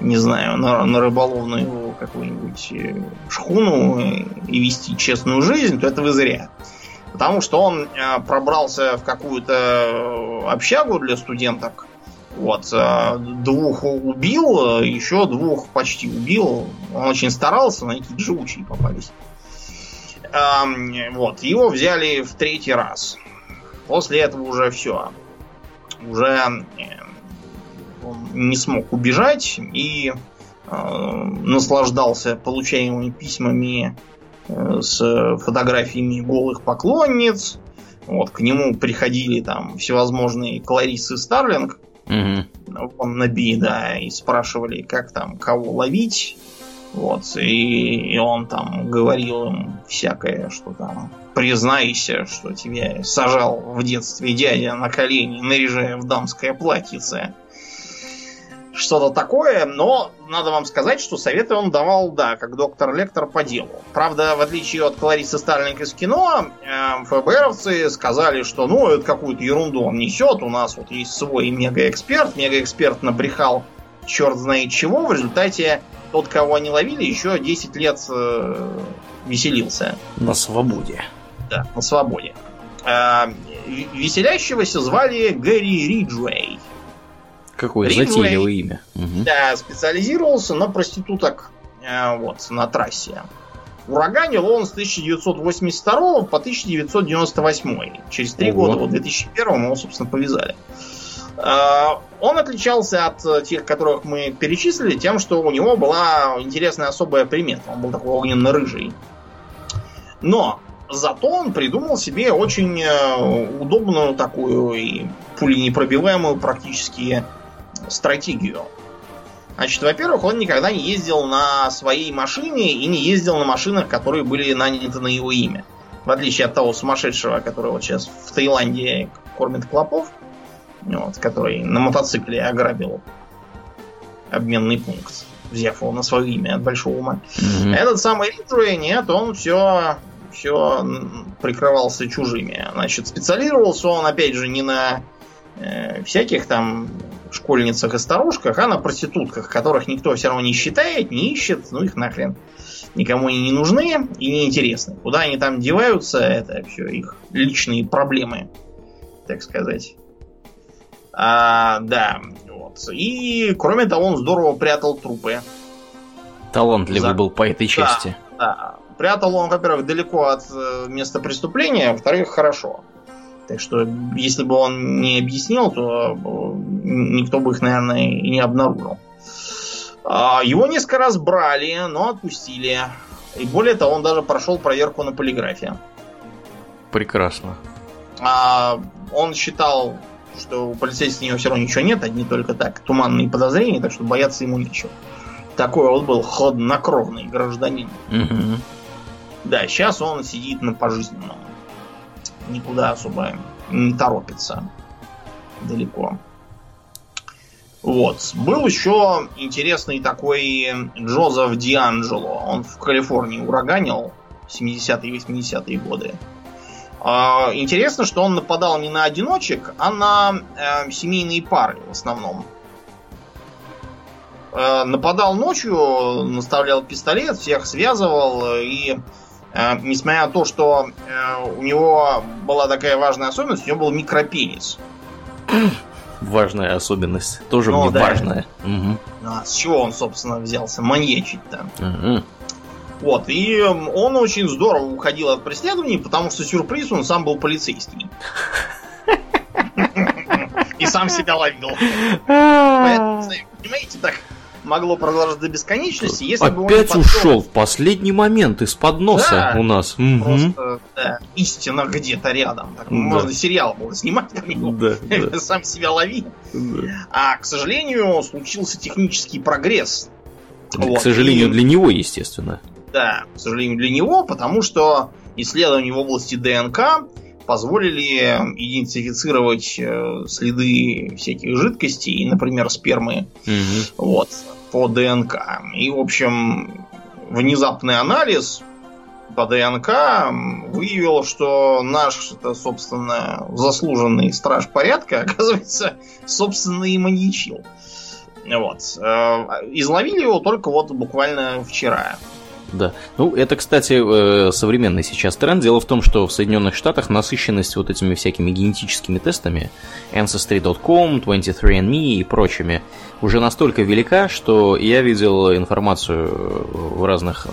не знаю, на, на рыболовную какую-нибудь э, шхуну и вести честную жизнь, то это вы зря. Потому что он э, пробрался в какую-то э, общагу для студенток. Вот, двух убил, еще двух почти убил. Он очень старался, но эти живучие попались. Вот, его взяли в третий раз. После этого уже все. Уже он не смог убежать и э, наслаждался получаемыми письмами э, с фотографиями голых поклонниц. Вот, к нему приходили там всевозможные Кларисы Старлинг, Угу. Он наби, да, и спрашивали, как там, кого ловить. Вот, и, и он там говорил им всякое, что там признайся, что тебя сажал в детстве дядя на колени, наряжая в дамское платьице что-то такое, но надо вам сказать, что советы он давал, да, как доктор-лектор по делу. Правда, в отличие от Кларисы Старлинг из кино, э, ФБРовцы сказали, что ну, это какую-то ерунду он несет, у нас вот есть свой мегаэксперт, мегаэксперт набрехал черт знает чего, в результате тот, кого они ловили, еще 10 лет э, веселился. На свободе. Да, на свободе. Э, веселящегося звали Гэри Риджуэй. Какое Риджуэй, затейливое имя. Угу. Да, специализировался на проституток э, вот, на трассе. Ураганил он с 1982 по 1998. Через три года, вот в 2001 его, собственно, повязали. Э, он отличался от тех, которых мы перечислили, тем, что у него была интересная особая примета. Он был такой огненно-рыжий. Но зато он придумал себе очень э, удобную такую и пуленепробиваемую практически стратегию. Значит, во-первых, он никогда не ездил на своей машине и не ездил на машинах, которые были наняты на его имя. В отличие от того сумасшедшего, который вот сейчас в Таиланде кормит клопов, вот, который на мотоцикле ограбил обменный пункт, взяв его на свое имя от большого ума. Mm-hmm. Этот самый Риджуэй, нет, он все, все прикрывался чужими. Значит, специализировался он, опять же, не на э, всяких там школьницах и старушках, а на проститутках, которых никто все равно не считает, не ищет, ну их нахрен. Никому они не нужны и не интересны. Куда они там деваются, это все их личные проблемы, так сказать. А, да, вот. И, кроме того, он здорово прятал трупы. Талантливый За... был по этой части. Да, да. Прятал он, во-первых, далеко от э, места преступления, во-вторых, хорошо. Так что, если бы он не объяснил, то э, никто бы их, наверное, и не обнаружил. А, его несколько раз брали, но отпустили. И более того, он даже прошел проверку на полиграфе. Прекрасно. А, он считал, что у полицейских него все равно ничего нет, одни только так туманные подозрения, так что бояться ему нечего. Такой вот был хладнокровный гражданин. Угу. Да, сейчас он сидит на пожизненном никуда особо не торопится далеко. Вот. Был еще интересный такой Джозеф Дианджело. Он в Калифорнии ураганил 70-е и 80-е годы. А, интересно, что он нападал не на одиночек, а на э, семейные пары в основном. Э, нападал ночью, наставлял пистолет, всех связывал и Э, несмотря на то, что э, у него была такая важная особенность, у него был микропенис. Важная особенность. Тоже ну, мне да. важная. Угу. А с чего он, собственно, взялся маньячить-то? Угу. Вот, и он очень здорово уходил от преследований, потому что сюрприз, он сам был полицейский. И сам себя ловил. Понимаете, так могло продолжаться до бесконечности, если Опять бы он Опять ушел в последний момент из-под носа да, у нас. Просто, да, истина где-то рядом. Так, да. Можно сериал было снимать про него. Да, да. Сам себя лови. Да. А, к сожалению, случился технический прогресс. Вот. К сожалению, и... для него, естественно. Да, к сожалению, для него, потому что исследования в области ДНК позволили идентифицировать э, следы всяких жидкостей, например, спермы. Угу. Вот по ДНК. И, в общем, внезапный анализ по ДНК выявил, что наш, это, собственно, заслуженный страж порядка, оказывается, собственно, и маньячил. Вот. Э, изловили его только вот буквально вчера. Да. Ну, это, кстати, э, современный сейчас тренд. Дело в том, что в Соединенных Штатах насыщенность вот этими всякими генетическими тестами, Ancestry.com, 23andMe и прочими, уже настолько велика, что я видел информацию в разных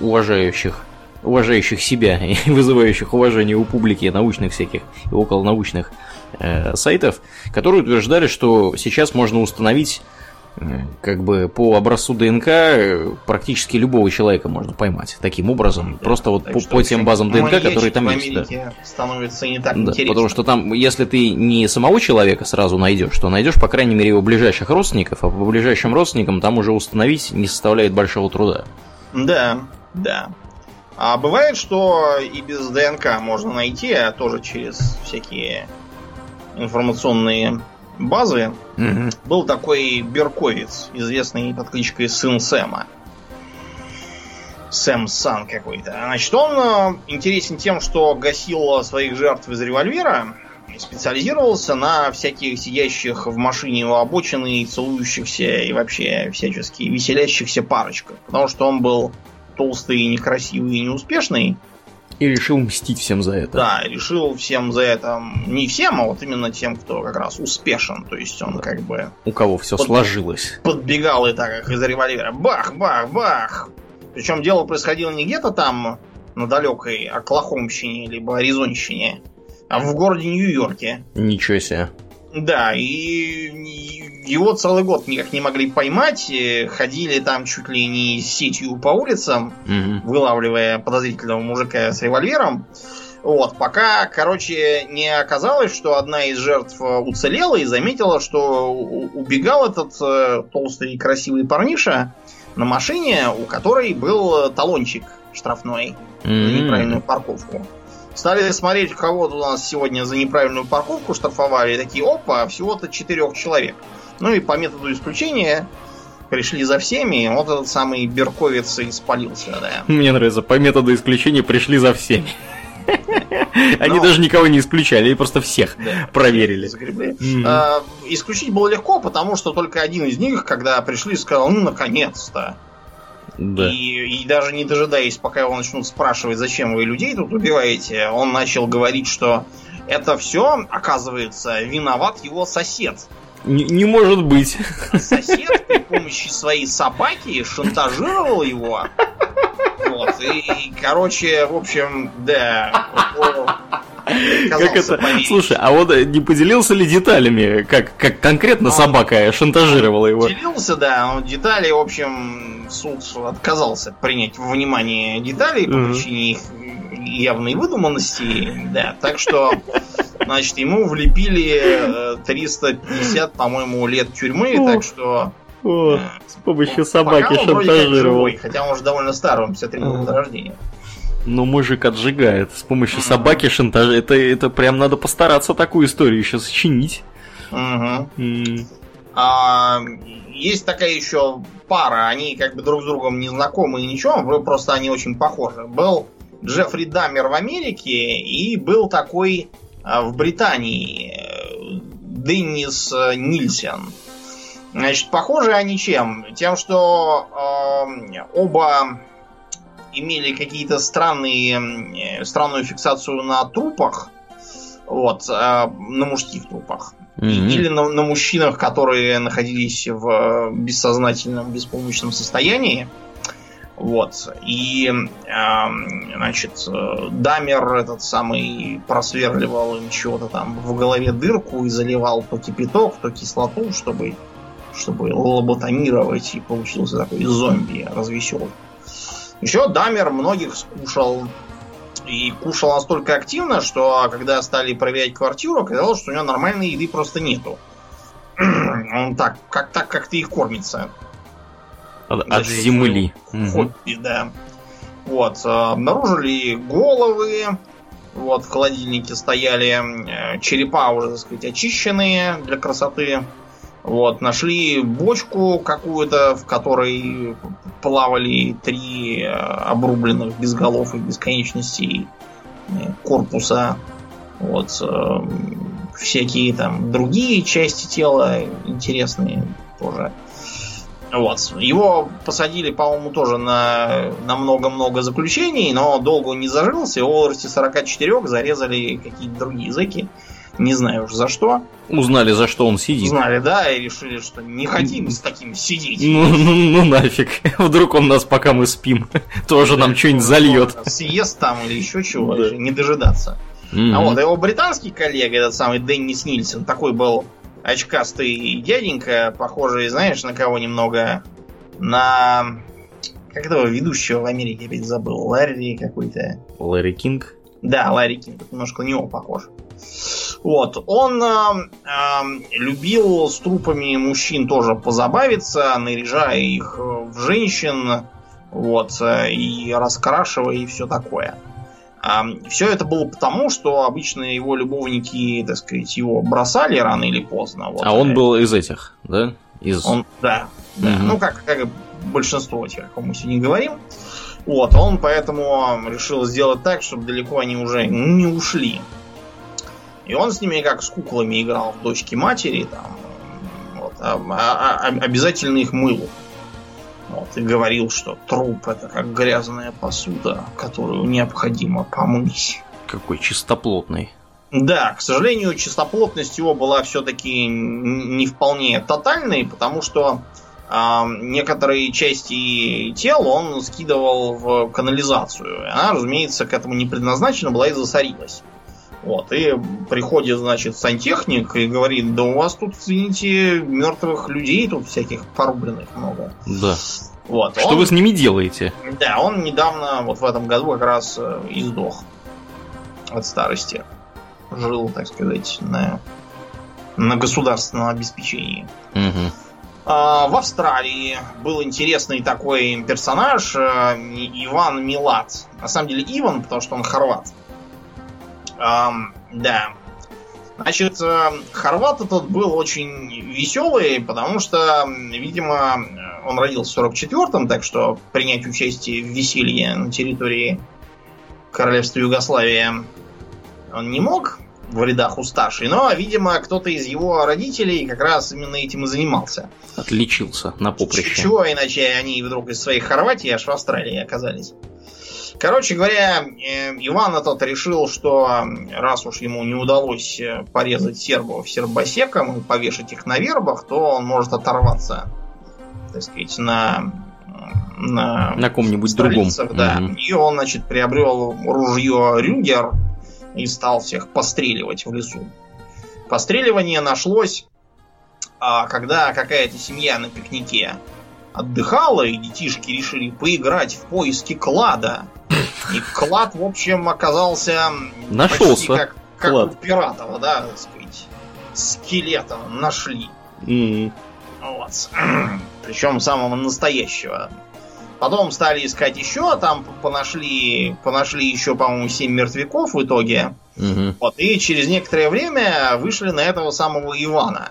уважающих уважающих себя и вызывающих уважение у публики научных всяких и околонаучных э, сайтов, которые утверждали, что сейчас можно установить как бы по образцу ДНК э, практически любого человека можно поймать таким образом. Да, Просто вот по, по тем базам ДНК, которые там есть. Да. становится не так да, интересно. Потому что там, если ты не самого человека сразу найдешь, то найдешь, по крайней мере, его ближайших родственников, а по ближайшим родственникам там уже установить не составляет большого труда. Да, да. А бывает, что и без ДНК можно найти, а тоже через всякие информационные базы. Угу. Был такой Берковец, известный под кличкой Сын Сэма. Сэм Сан какой-то. Значит, он э, интересен тем, что гасил своих жертв из револьвера и специализировался на всяких сидящих в машине у обочины, целующихся и вообще всячески веселящихся парочках. Потому что он был толстый, некрасивый и неуспешный. И решил мстить всем за это. Да, решил всем за это. Не всем, а вот именно тем, кто как раз успешен. То есть он как бы... У кого все под... сложилось. Подбегал и так, из револьвера. Бах, бах, бах. Причем дело происходило не где-то там на далекой Оклахомщине либо Аризонщине, а в городе Нью-Йорке. Ничего себе. Да, и его целый год никак не могли поймать. Ходили там чуть ли не с сетью по улицам, угу. вылавливая подозрительного мужика с револьвером. Вот, пока, короче, не оказалось, что одна из жертв уцелела и заметила, что убегал этот э, толстый и красивый парниша на машине, у которой был талончик штрафной mm-hmm. за неправильную парковку. Стали смотреть, кого у нас сегодня за неправильную парковку штрафовали. И такие, опа, всего-то четырех человек. Ну и по методу исключения пришли за всеми, вот этот самый Берковец и спалился, да. Мне нравится, по методу исключения пришли за всеми. Они даже никого не исключали, они просто всех проверили. А, исключить было легко, потому что только один из них, когда пришли, сказал, ну, наконец-то. Да. И, и даже не дожидаясь, пока его начнут спрашивать, зачем вы людей тут убиваете, он начал говорить, что это все, оказывается, виноват его сосед. Не, не может быть. Сосед при помощи своей собаки шантажировал его. Вот, и, короче, в общем, да. Как это? Поверить. Слушай, а вот не поделился ли деталями, как, как конкретно он собака шантажировала его? Поделился, да, но детали, в общем, суд отказался принять во внимание деталей по причине их явной выдуманности, да, так что Значит, ему влепили 350, э, по-моему, лет тюрьмы, О, так что... О, э, с помощью собаки шантажировал. хотя он уже довольно старый, он 53 года рождения. Ну, мужик отжигает. С помощью mm-hmm. собаки шантаж. Это, это прям надо постараться такую историю еще сочинить. Mm-hmm. Mm. А, есть такая еще пара, они как бы друг с другом не знакомы и ничего, просто они очень похожи. Был Джеффри Даммер в Америке и был такой а, в Британии э, Деннис э, Нильсен. Значит, похожи они чем? Тем, что э, оба имели какие-то странные, э, странную фиксацию на трупах, вот, э, на мужских трупах. Mm-hmm. Или на, на мужчинах, которые находились в бессознательном, беспомощном состоянии. Вот. И, э, значит, Дамер этот самый просверливал им чего-то там в голове дырку и заливал то кипяток, то кислоту, чтобы, чтобы лоботомировать, и получился такой зомби развеселый. Еще Дамер многих скушал. И кушал настолько активно, что когда стали проверять квартиру, оказалось, что у него нормальной еды просто нету. Он так, как так как-то их кормится. От, от земли. Хобби, да. Вот, э, обнаружили головы, вот, в холодильнике стояли э, черепа уже, так сказать, очищенные для красоты. Вот, нашли бочку какую-то, в которой плавали три э, обрубленных без голов и бесконечностей корпуса. Вот, всякие там другие части тела интересные тоже. Вот. Его посадили, по-моему, тоже на, на много-много заключений, но долго он не зажился. Его в возрасте 44 зарезали какие-то другие зэки. Не знаю уж за что. Узнали, за что он сидит. Узнали, да, и решили, что не хотим с таким сидеть. Ну, ну, ну нафиг. Вдруг он нас, пока мы спим, тоже нам что-нибудь зальет. Съест там или еще чего, не дожидаться. А вот его британский коллега, этот самый Деннис Нильсон, такой был очкастый дяденька, похожий, знаешь, на кого немного? На... Как этого ведущего в Америке, опять забыл. Ларри какой-то. Ларри Кинг? Да, Ларри Кинг. Немножко на него похож. Вот. Он э, э, любил с трупами мужчин тоже позабавиться, наряжая их в женщин, вот, э, и раскрашивая, и все такое. Все это было потому, что обычно его любовники, так сказать, его бросали рано или поздно. Вот. А он был из этих, да? Из... Он, да, да. Угу. Ну, как, как большинство тех, о ком мы сегодня говорим. Вот, он поэтому решил сделать так, чтобы далеко они уже не ушли. И он с ними как с куклами играл в дочки матери, там, вот, а, а, а, обязательно их мыл. Вот, и говорил, что труп это как грязная посуда, которую необходимо помыть. Какой чистоплотный. Да, к сожалению, чистоплотность его была все-таки не вполне тотальной, потому что э, некоторые части тел он скидывал в канализацию. Она, разумеется, к этому не предназначена была и засорилась. Вот, и приходит, значит, сантехник и говорит, да у вас тут, извините, мертвых людей тут всяких порубленных много. Да. Вот, Что он, вы с ними делаете? Да, он недавно, вот в этом году как раз э, издох от старости. Жил, так сказать, на, на государственном обеспечении. Угу. А, в Австралии был интересный такой персонаж э, Иван Милат. На самом деле Иван, потому что он хорват. Эм, да. Значит, э, хорват этот был очень веселый, потому что, видимо, он родился в 44-м, так что принять участие в веселье на территории королевства Югославия он не мог в рядах у старшей, но, видимо, кто-то из его родителей как раз именно этим и занимался. Отличился на поприще. Чего иначе они вдруг из своей Хорватии аж в Австралии оказались. Короче говоря, э, Иван этот решил, что раз уж ему не удалось э, порезать сербов сербосеком и повешать их на вербах, то он может оторваться, так сказать, на на, на ком-нибудь другом. Да. Угу. И он, значит, приобрел ружье Рюгер и стал всех постреливать в лесу. Постреливание нашлось, а, когда какая-то семья на пикнике отдыхала, и детишки решили поиграть в поиски клада. И клад, в общем, оказался Нашелся как, как клад. у пиратов, да, так сказать, скелетом нашли. Mm. Вот. Причем самого настоящего. Потом стали искать еще, там понашли, понашли еще, по-моему, 7 мертвяков в итоге. Угу. Вот, и через некоторое время вышли на этого самого Ивана.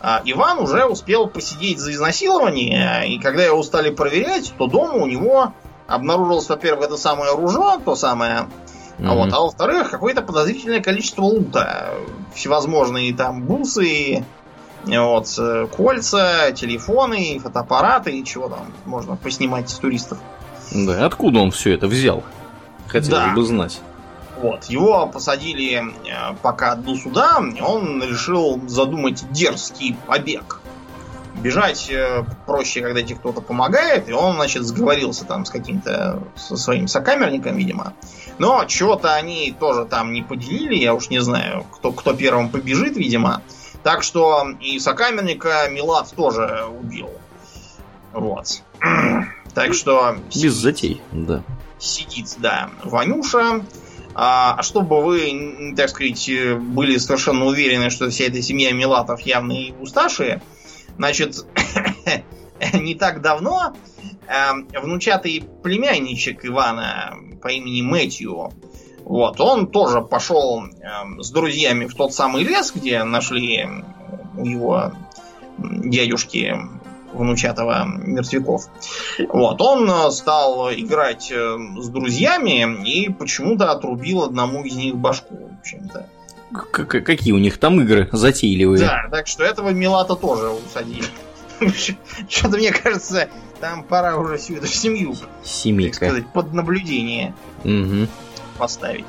А Иван уже успел посидеть за изнасилование, и когда его стали проверять, то дома у него обнаружилось, во-первых, это самое оружие, то самое, mm-hmm. а, вот, а во-вторых, какое-то подозрительное количество лута. Всевозможные там бусы, вот, кольца, телефоны, фотоаппараты и чего там можно поснимать с туристов. Да, откуда он все это взял? Хотелось да. бы знать. Вот, его посадили э, пока до суда, он решил задумать дерзкий побег бежать э, проще, когда тебе кто-то помогает, и он, значит, сговорился там с каким-то, со своим сокамерником, видимо. Но чего-то они тоже там не поделили, я уж не знаю, кто, кто первым побежит, видимо. Так что и сокамерника Милат тоже убил. Вот. Так что... Без затей, да. Сидит, да, Ванюша. А, а чтобы вы, так сказать, были совершенно уверены, что вся эта семья Милатов явные усташи, Значит, не так давно э, внучатый племянничек Ивана по имени Мэтью, вот, он тоже пошел э, с друзьями в тот самый лес, где нашли у его дядюшки внучатого мертвяков. Вот, он э, стал играть с друзьями и почему-то отрубил одному из них башку, в общем-то. Какие у них там игры затейливые. Да, так что этого Милата тоже усадили. Что-то мне кажется, там пора уже всю эту семью, Семейка. так сказать, под наблюдение угу. поставить.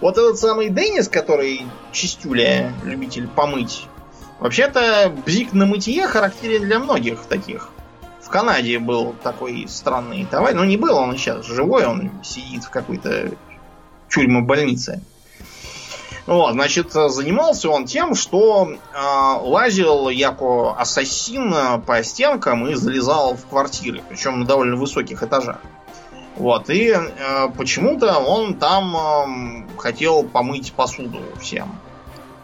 Вот этот самый Деннис, который чистюля, любитель помыть, вообще-то бзик на мытье характерен для многих таких. В Канаде был такой странный товарищ, но не был он сейчас живой, он сидит в какой-то тюрьме больнице. Вот, значит, занимался он тем, что э, лазил яко ассасин по стенкам и залезал в квартиры, причем на довольно высоких этажах. Вот, и э, почему-то он там э, хотел помыть посуду всем.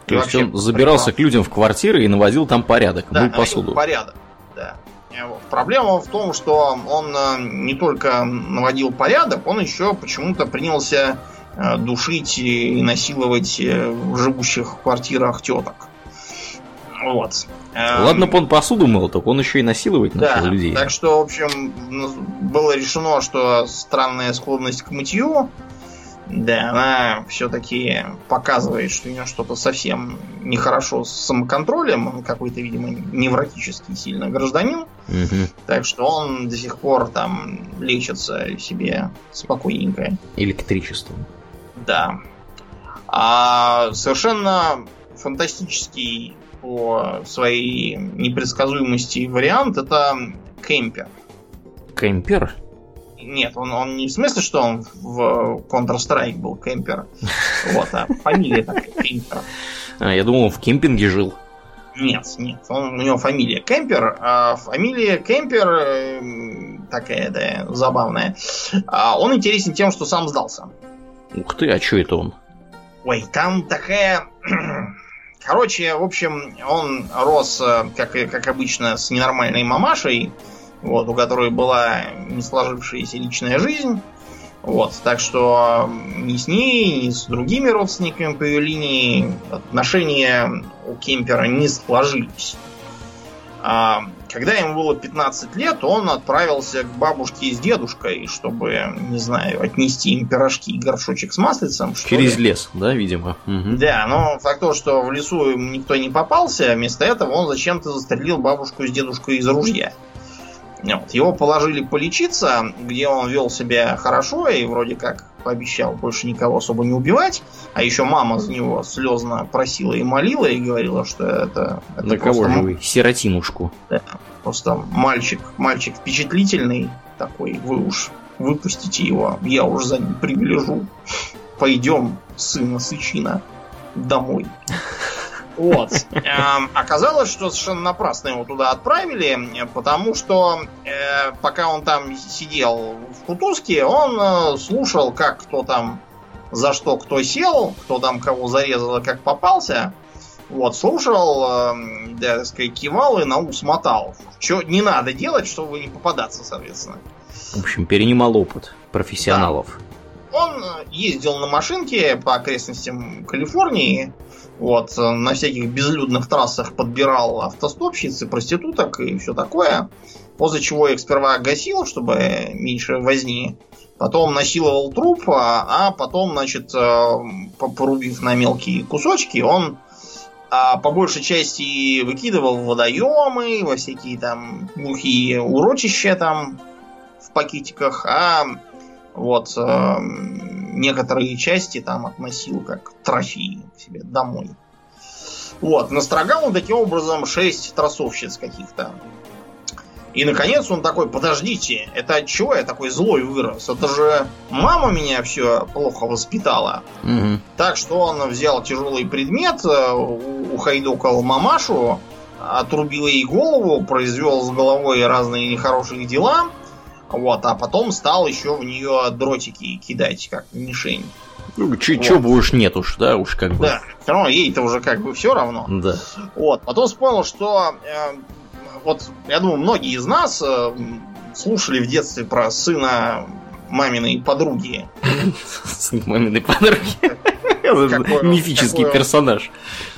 То есть он забирался к людям в квартиры и наводил там порядок, да, мыл посуду. порядок, да. Проблема в том, что он э, не только наводил порядок, он еще почему-то принялся э, душить и насиловать э, живущих в квартирах теток. Вот. Ладно бы он посуду мыл, так он еще и насиловать начал да, людей. Так что, в общем, было решено, что странная склонность к мытью да, она все-таки показывает, что у нее что-то совсем нехорошо с самоконтролем. Он какой-то, видимо, невротический сильно гражданин. Угу. Так что он до сих пор там лечится себе спокойненько. Электричеством. Да. А совершенно фантастический по своей непредсказуемости вариант это кемпер. Кемпер? Нет, он, он не в смысле, что он в Counter-Strike был кемпер. Вот, а фамилия такая кемпер. А, я думал, он в кемпинге жил. Нет, нет, он, у него фамилия Кемпер, а фамилия Кемпер э, такая, да, забавная. А он интересен тем, что сам сдался. Ух ты, а что это он? Ой, там такая... Короче, в общем, он рос, э, как, как обычно, с ненормальной мамашей, вот, у которой была не сложившаяся личная жизнь. Вот, так что ни с ней, ни с другими родственниками по ее линии отношения у Кемпера не сложились. А, когда ему было 15 лет, он отправился к бабушке с дедушкой, чтобы, не знаю, отнести им пирожки и горшочек с маслицем. Через ли. лес, да, видимо. Угу. Да, но факт то, что в лесу ему никто не попался, вместо этого он зачем-то застрелил бабушку с дедушкой из ружья. Вот. Его положили полечиться, где он вел себя хорошо и вроде как пообещал больше никого особо не убивать. А еще мама за него слезно просила и молила и говорила, что это... это На кого же вы? Сиротинушку. Да, просто мальчик, мальчик впечатлительный такой, вы уж выпустите его, я уж за ним пригляжу. Пойдем, сына Сычина, домой. Вот. Эм, оказалось, что совершенно напрасно его туда отправили, потому что э, пока он там сидел в кутузке, он э, слушал, как кто там за что кто сел, кто там кого зарезал и как попался. Вот, слушал, э, да, так сказать, кивал и на ус мотал. Что не надо делать, чтобы не попадаться, соответственно. В общем, перенимал опыт профессионалов. Да. Он ездил на машинке по окрестностям Калифорнии, вот, на всяких безлюдных трассах подбирал автостопщиц и проституток и все такое. После чего их сперва гасил, чтобы меньше возни. Потом насиловал труп, а, а потом, значит, э, порубив на мелкие кусочки, он а по большей части выкидывал в водоемы, во всякие там глухие урочища там в пакетиках, а вот э, некоторые части там относил как трофеи к себе домой. Вот, настрогал он таким образом шесть тросовщиц каких-то. И наконец он такой, подождите, это от чего я такой злой вырос? Это же мама меня все плохо воспитала. Угу. Так что он взял тяжелый предмет, э, ухайдокал мамашу, отрубил ей голову, произвел с головой разные нехорошие дела – вот, а потом стал еще в нее дротики кидать, как мишень. Ну, чего вот. бы уж нет уж, да, уж как бы. Да, все равно ей-то уже как бы все равно. Да. Вот, потом вспомнил, что э, вот, я думаю, многие из нас э, слушали в детстве про сына маминой подруги. Сын маминой подруги. Мифический персонаж.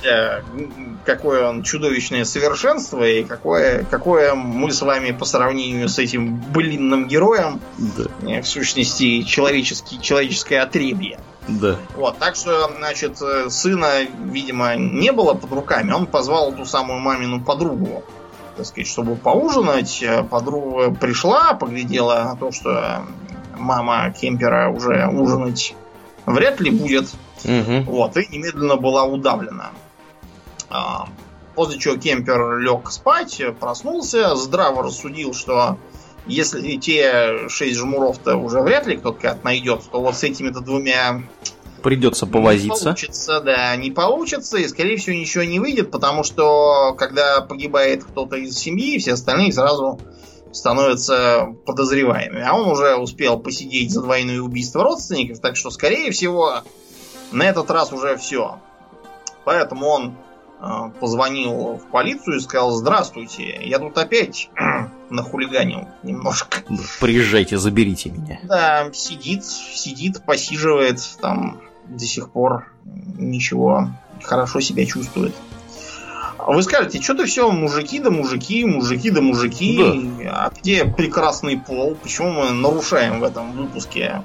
Э, какое он чудовищное совершенство и какое, какое мы с вами по сравнению с этим блинным героем да. Э, в сущности человеческий, человеческое отребье. Да. Вот, так что, значит, сына, видимо, не было под руками. Он позвал ту самую мамину подругу, так сказать, чтобы поужинать. Подруга пришла, поглядела на то, что мама Кемпера уже ужинать вряд ли будет. Угу. Вот, и немедленно была удавлена. А, после чего Кемпер лег спать, проснулся, здраво рассудил, что если те шесть жмуров-то уже вряд ли кто-то найдет, то вот с этими-то двумя Придется повозиться. Не получится, да, не получится, и, скорее всего, ничего не выйдет, потому что, когда погибает кто-то из семьи, все остальные сразу становятся подозреваемыми. А он уже успел посидеть за двойное убийство родственников, так что, скорее всего, на этот раз уже все. Поэтому он э, позвонил в полицию и сказал, здравствуйте, я тут опять нахулиганил немножко. Приезжайте, заберите меня. Да, сидит, сидит, посиживает там до сих пор ничего, хорошо себя чувствует. Вы скажете, что-то все мужики да мужики, мужики да мужики. Да. А где прекрасный пол? Почему мы нарушаем в этом выпуске,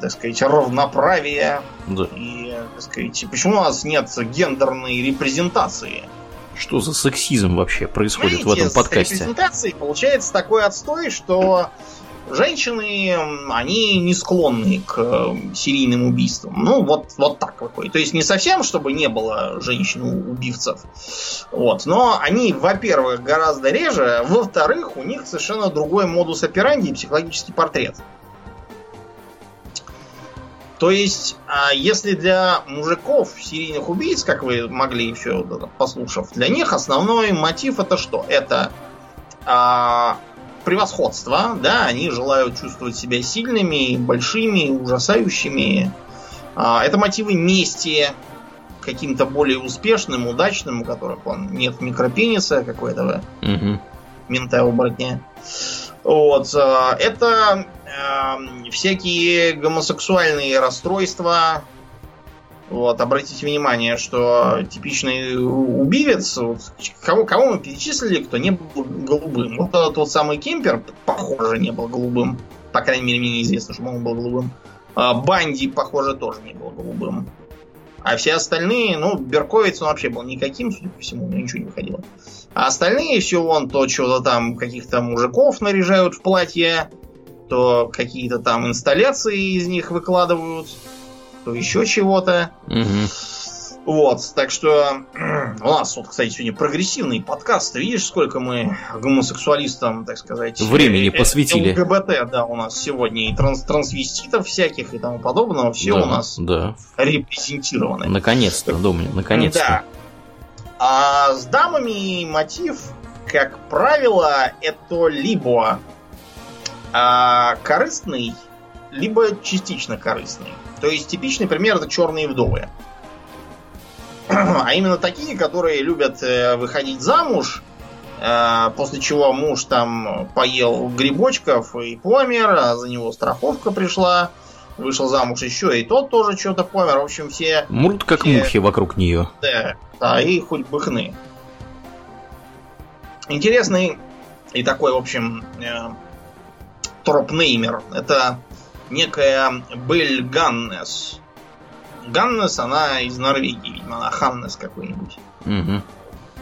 так сказать, равноправие? Да. И, так сказать, почему у нас нет гендерной репрезентации? Что за сексизм вообще происходит Знаете, в этом подкасте? С репрезентацией получается такой отстой, что женщины, они не склонны к э, серийным убийствам. Ну, вот, вот так выходит. То есть не совсем, чтобы не было женщин-убивцев. Вот. Но они, во-первых, гораздо реже, во-вторых, у них совершенно другой модус операнди и психологический портрет. То есть, а если для мужиков серийных убийц, как вы могли еще послушав, для них основной мотив это что? Это а, превосходства, да, они желают чувствовать себя сильными, большими, ужасающими. А, это мотивы мести каким-то более успешным, удачным, у которых он нет микропениса, как у этого угу. мента-оборотня. Вот. А, это э, всякие гомосексуальные расстройства, вот, обратите внимание, что типичный убивец, вот, кого, кого мы перечислили, кто не был голубым. Вот этот вот самый Кемпер, похоже, не был голубым. По крайней мере, мне неизвестно, что он был голубым. А Банди, похоже, тоже не был голубым. А все остальные, ну, Берковиц он вообще был никаким, судя по всему, ничего не выходило. А остальные все вон то, что-то там каких-то мужиков наряжают в платье, то какие-то там инсталляции из них выкладывают то еще чего-то. Угу. Вот, так что у нас вот, кстати, сегодня прогрессивный подкаст. видишь, сколько мы гомосексуалистам, так сказать, времени э, посвятили. ЛГБТ, да, у нас сегодня и транс трансвеститов всяких и тому подобного, все да, у нас да. репрезентированы. Наконец-то, думаю, наконец-то. Да. А с дамами мотив, как правило, это либо а, корыстный, либо частично корыстный. То есть типичный пример это черные вдовы. А именно такие, которые любят э, выходить замуж, э, после чего муж там поел грибочков и помер, а за него страховка пришла, вышел замуж еще, и тот тоже что-то помер. В общем, все... Мрут как все... мухи вокруг нее. Да, да, и хоть бы хны. Интересный и такой, в общем, э, тропнеймер. Это некая Бель Ганнес. Ганнес, она из Норвегии, видимо, она Ханнес какой-нибудь. Угу.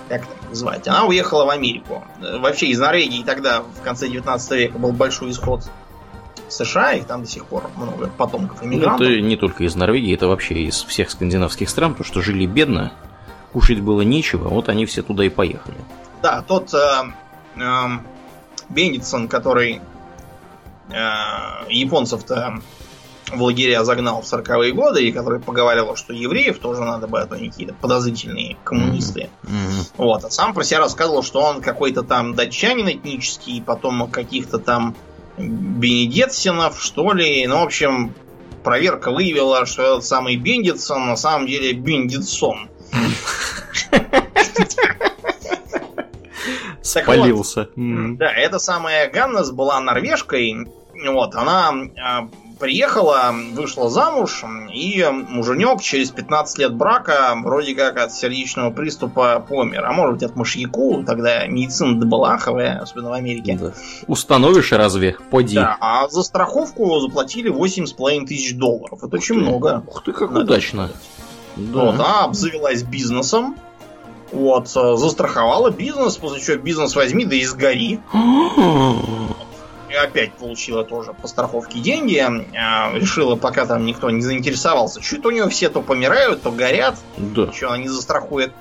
Как так звать? Она уехала в Америку. Вообще из Норвегии тогда, в конце 19 века, был большой исход США, их там до сих пор много потомков иммигрантов. Ну, это не только из Норвегии, это вообще из всех скандинавских стран, потому что жили бедно, кушать было нечего, вот они все туда и поехали. Да, тот э, э, Бендитсон, который Э, японцев-то в лагеря загнал в 40-е годы, и который поговаривал, что евреев тоже надо бы, а то они какие-то подозрительные коммунисты. Mm-hmm. Вот. А сам про себя рассказывал, что он какой-то там датчанин этнический, потом каких-то там Бенедетсинов, что ли. Ну, в общем, проверка выявила, что этот самый Бендитсон на самом деле Бендитсон. Спалился. Да, эта самая Ганнес была норвежкой, вот, она э, приехала, вышла замуж, и муженек через 15 лет брака вроде как от сердечного приступа помер. А может быть от мышьяку, тогда медицина добалаховая, особенно в Америке. Да. Установишь разве? Поди. Да, а за страховку заплатили 8,5 тысяч долларов. Это Ух очень ты. много. Ух ты, как удачно. Да. Вот, она обзавелась бизнесом, вот, э, застраховала бизнес, после чего бизнес возьми, да и сгори. и опять получила тоже по страховке деньги. А, решила, пока там никто не заинтересовался. Что-то у нее все то помирают, то горят. Да. Что она не застрахует.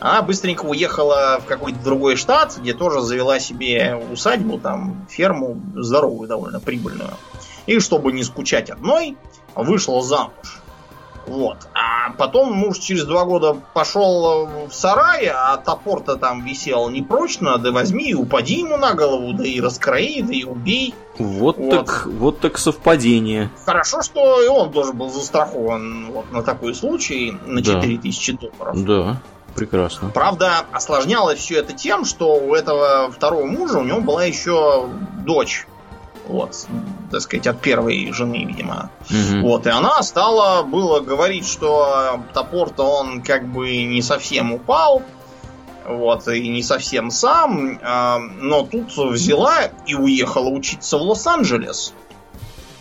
Она быстренько уехала в какой-то другой штат, где тоже завела себе усадьбу, там, ферму здоровую, довольно прибыльную. И чтобы не скучать одной, вышла замуж. Вот. А потом муж через два года пошел в сарай, а топор-то там висел непрочно, да возьми и упади ему на голову, да и раскрои, да и убей. Вот, вот. так вот так совпадение. Хорошо, что и он тоже был застрахован вот, на такой случай на 4000 да. долларов. Да. Прекрасно. Правда, осложнялось все это тем, что у этого второго мужа у него была еще дочь. Вот, так сказать, от первой жены, видимо. Угу. Вот, и она стала было говорить, что топор-то он как бы не совсем упал, вот, и не совсем сам, э, но тут взяла и уехала учиться в Лос-Анджелес.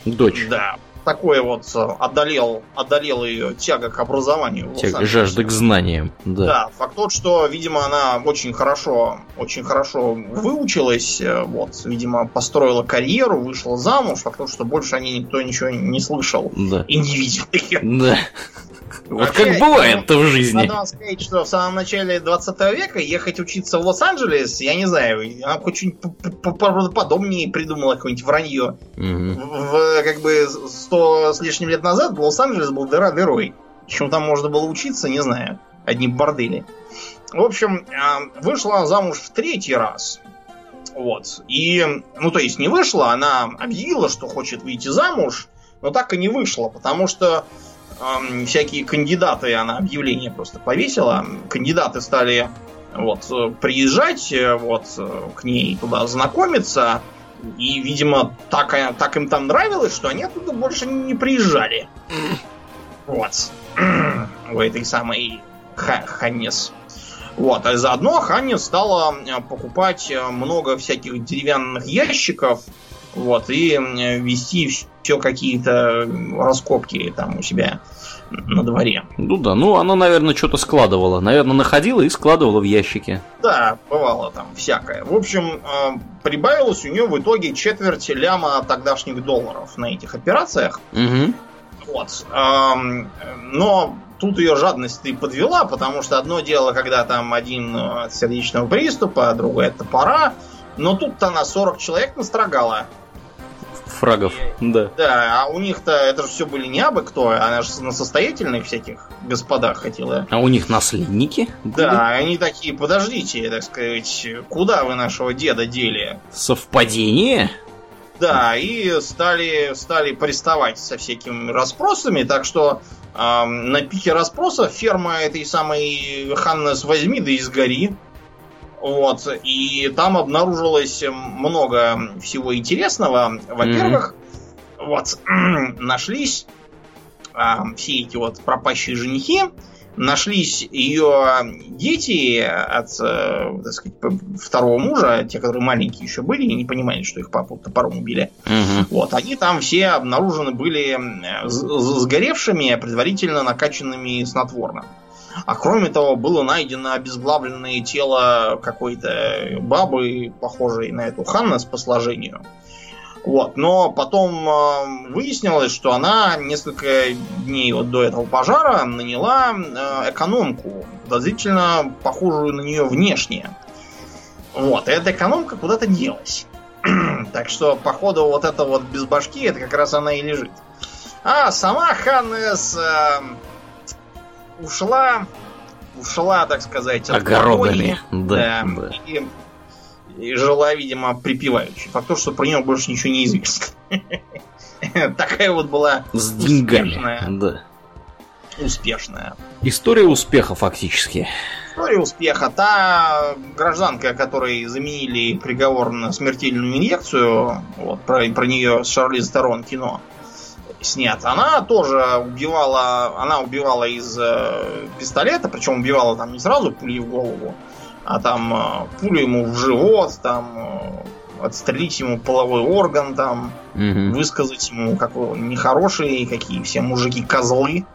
Дочь. Да, такое вот э, одолел, одолел ее тяга к образованию. Тяга, жажда к знаниям, да. Да, факт тот, что, видимо, она очень хорошо, очень хорошо выучилась, э, вот, видимо, построила карьеру, вышла замуж, факт тот, что больше о ней никто ничего не слышал да. и не видел ее. Да. Вот как бывает-то в жизни. Надо вам сказать, что в самом начале 20 века ехать учиться в Лос-Анджелес, я не знаю, она хоть что-нибудь подобнее придумала, какое-нибудь вранье. В, как бы сто с лишним лет назад Лос-Анджелес был дыра дырой. Чем там можно было учиться, не знаю. Одни бордели. В общем, а, вышла замуж в третий раз. Вот. И, ну, то есть не вышла, она объявила, что хочет выйти замуж, но так и не вышла, потому что э, всякие кандидаты, она объявление просто повесила, кандидаты стали вот, приезжать э, вот, к ней туда знакомиться, и, видимо, так, так им там нравилось, что они оттуда больше не приезжали. Вот. У этой самой Ханнес. Вот, а заодно Ханнес стала э, покупать э, много всяких деревянных ящиков, вот, и вести все какие-то раскопки там у себя на дворе. Ну да, ну она, наверное, что-то складывала. Наверное, находила и складывала в ящике. Да, бывало там всякое. В общем, э, прибавилось у нее в итоге четверть ляма тогдашних долларов на этих операциях. Угу. Вот. Но тут ее жадность и подвела, потому что одно дело, когда там один от сердечного приступа, а другое от топора. Но тут-то она 40 человек настрогала фрагов, да. Да, а у них-то это же все были не абы кто, она же на состоятельных всяких господах хотела. А у них наследники? Были? Да, они такие, подождите, так сказать, куда вы нашего деда дели? Совпадение? Да, и стали, стали приставать со всякими расспросами, так что э, на пике расспросов ферма этой самой Ханнес возьми да и сгори. Вот, и там обнаружилось много всего интересного. Во-первых, mm-hmm. вот, нашлись а, все эти вот пропащие женихи, нашлись ее дети от, э, так сказать, второго мужа, те, которые маленькие еще были и не понимали, что их папу топором убили. Угу. Вот, они там все обнаружены были сгоревшими, предварительно накачанными снотворным. А кроме того, было найдено обезглавленное тело какой-то бабы, похожей на эту Ханнес по сложению. Вот. Но потом э, выяснилось, что она несколько дней вот до этого пожара наняла э, экономку, подозрительно похожую на нее внешне. Вот. И эта экономка куда-то делась. так что, походу, вот это вот без башки, это как раз она и лежит. А сама Ханнес э, ушла, ушла, так сказать, от огородами. Да, да. И, и жила, видимо, припеваючи. Факт то, что про нее больше ничего не известно. Такая вот была с деньгами. Да. Успешная. История успеха фактически. История успеха. Та гражданка, которой заменили приговор на смертельную инъекцию, вот про, про нее с Шарли Сторон кино, снят. Она тоже убивала, она убивала из э, пистолета, причем убивала там не сразу пули в голову, а там э, пулю ему в живот, там э, отстрелить ему половой орган, там угу. высказать ему какой он нехороший, какие все мужики козлы,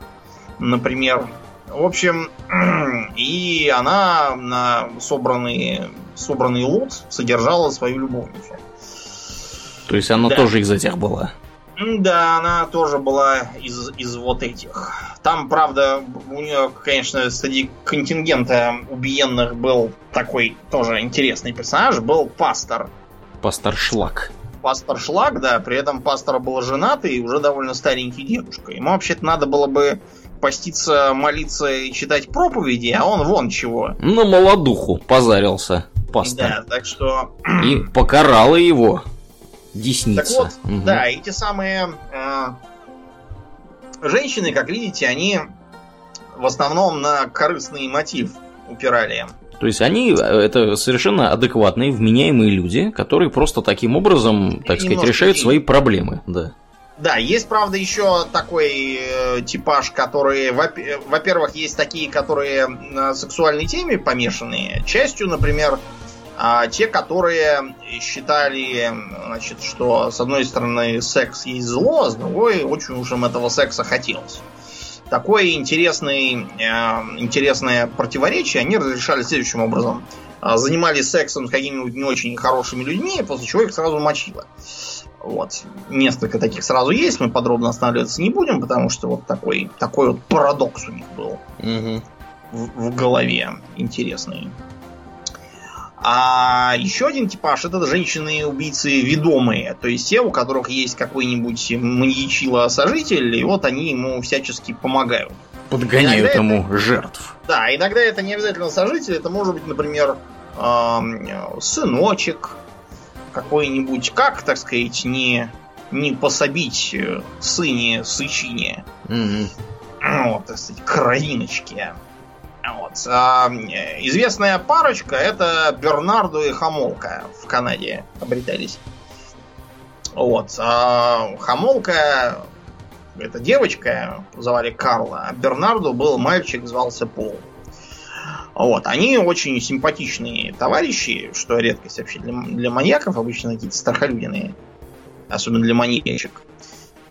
например. В общем, и она на собранный, собранный лут содержала свою любовницу. То есть она да. тоже из этих была? Да, она тоже была из, из вот этих. Там, правда, у нее, конечно, среди контингента убиенных был такой тоже интересный персонаж, был пастор. Пастор Шлак. Пастор Шлак, да, при этом пастор был женатый и уже довольно старенький дедушка. Ему вообще-то надо было бы поститься, молиться и читать проповеди, а он вон чего. На молодуху позарился пастор. Да, так что... И покарала его десница. Так вот, угу. да, эти самые э, женщины, как видите, они в основном на корыстный мотив упирали. То есть они это совершенно адекватные, вменяемые люди, которые просто таким образом, так сказать, решают свои проблемы, да. Да, есть, правда, еще такой э, типаж, который, во-первых, есть такие, которые на сексуальной теме помешанные. Частью, например, э, те, которые считали, значит, что с одной стороны секс есть зло, а с другой очень уж им этого секса хотелось. Такое интересный, э, интересное противоречие они разрешали следующим образом. Э, занимались сексом с какими-нибудь не очень хорошими людьми, после чего их сразу мочило. Вот. Несколько таких сразу есть, мы подробно останавливаться не будем, потому что вот такой, такой вот парадокс у них был угу. в, в голове интересный. А еще один типаж это женщины-убийцы ведомые. То есть те, у которых есть какой-нибудь маньячило-сожитель, и вот они ему всячески помогают. Подгоняют иногда ему это, жертв. Да, иногда это не обязательно сожитель, это может быть, например, э, сыночек, какой-нибудь, как, так сказать, не, не пособить э, сыне сычине. Mm-hmm. Вот, так сказать, кровиночки. Вот. А, известная парочка это Бернардо и Хамолка в Канаде обретались. Вот. А Хамолка это девочка, звали Карла, а Бернардо был мальчик, звался Пол. Вот. Они очень симпатичные товарищи, что редкость вообще для, для маньяков, обычно какие-то страхолюдиные. Особенно для маньячек.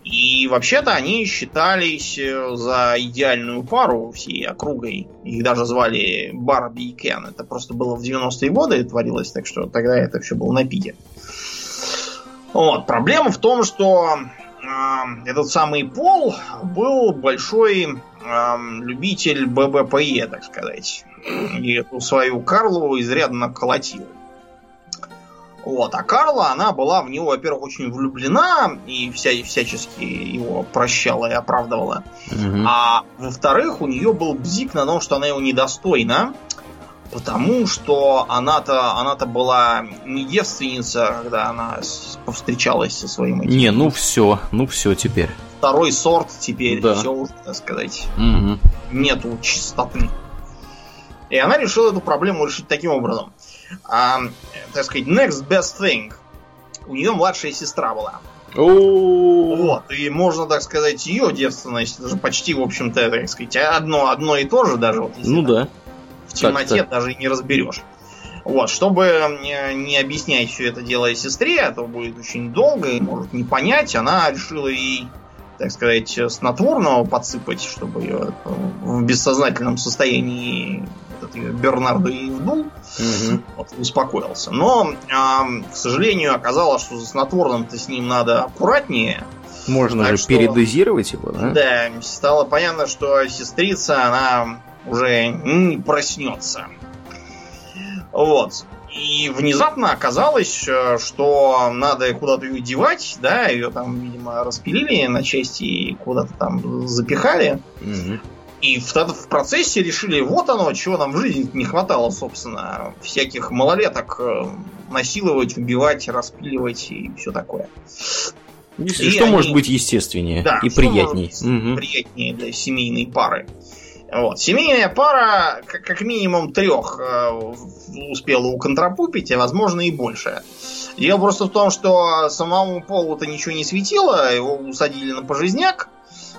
И вообще-то они считались э, за идеальную пару всей округой. Их даже звали Барби и Кен. Это просто было в 90-е годы творилось, так что тогда это все было на пике. Вот. Проблема в том, что э, этот самый Пол был большой э, любитель ББПЕ, так сказать и эту свою Карлу изрядно колотил. Вот. А Карла, она была в него, во-первых, очень влюблена и вся, всячески его прощала и оправдывала. Угу. А во-вторых, у нее был бзик на том, что она его недостойна, потому что она-то она-то была не девственница, когда она повстречалась со своим этим. Не, ну все, ну все теперь. Второй сорт теперь, да. все уже, так сказать. Угу. Нету чистоты. И она решила эту проблему решить таким образом. А, так сказать, next best thing. У нее младшая сестра была. Вот, и можно, так сказать, ее девственность, это же почти, в общем-то, так сказать, одно, одно и то же даже. Вот, ну да. В темноте так-то. даже и не разберешь. Вот, чтобы не объяснять все это дело сестре, а то будет очень долго и может не понять, она решила ей так сказать, снотворного подсыпать, чтобы ее в бессознательном состоянии этот ее Бернардо и вдул, угу. вот, успокоился. Но, э, к сожалению, оказалось, что за снотворным-то с ним надо аккуратнее. Можно так же что, передозировать его, да? Да, стало понятно, что сестрица, она уже не проснется. Вот. И внезапно оказалось, э, что надо куда-то ее девать, да, ее там, видимо, распилили на части и куда-то там запихали. Угу. И в, в процессе решили, вот оно, чего нам в жизни не хватало, собственно, всяких малолеток э, насиловать, убивать, распиливать и все такое. И что они... может быть естественнее да, и приятнее? Угу. Приятнее для семейной пары. Вот. Семейная пара, как минимум трех э, успела уконтропупить, а возможно и больше. Дело просто в том, что самому Полу-то ничего не светило, его усадили на пожизняк,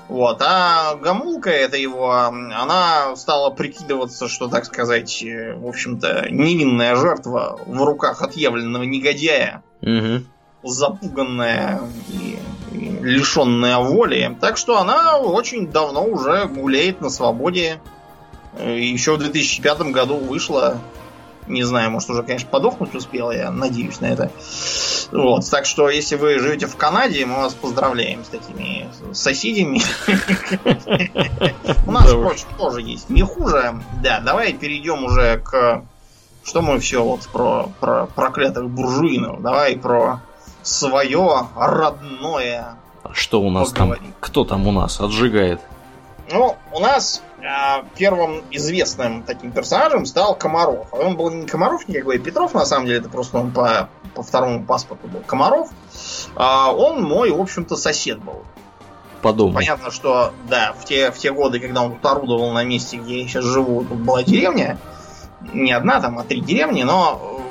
вот, а Гамулка, это его, она стала прикидываться, что, так сказать, э, в общем-то, невинная жертва в руках отъявленного негодяя. Угу запуганная и, и лишенная воли. Так что она очень давно уже гуляет на свободе. Еще в 2005 году вышла. Не знаю, может уже, конечно, подохнуть успела, я надеюсь на это. Вот, так что, если вы живете в Канаде, мы вас поздравляем с такими соседями. У нас, впрочем, тоже есть не хуже. Да, давай перейдем уже к... Что мы все вот про, про проклятых буржуинов? Давай про свое родное. Что у нас поговорим. там? Кто там у нас отжигает? Ну, у нас первым известным таким персонажем стал Комаров. Он был не Комаров никакой, а Петров, на самом деле, это просто он по, по второму паспорту был Комаров. Он мой, в общем-то, сосед был. По дому. Понятно, что, да, в те, в те годы, когда он тут орудовал на месте, где я сейчас живу, тут была деревня. Не одна там, а три деревни, но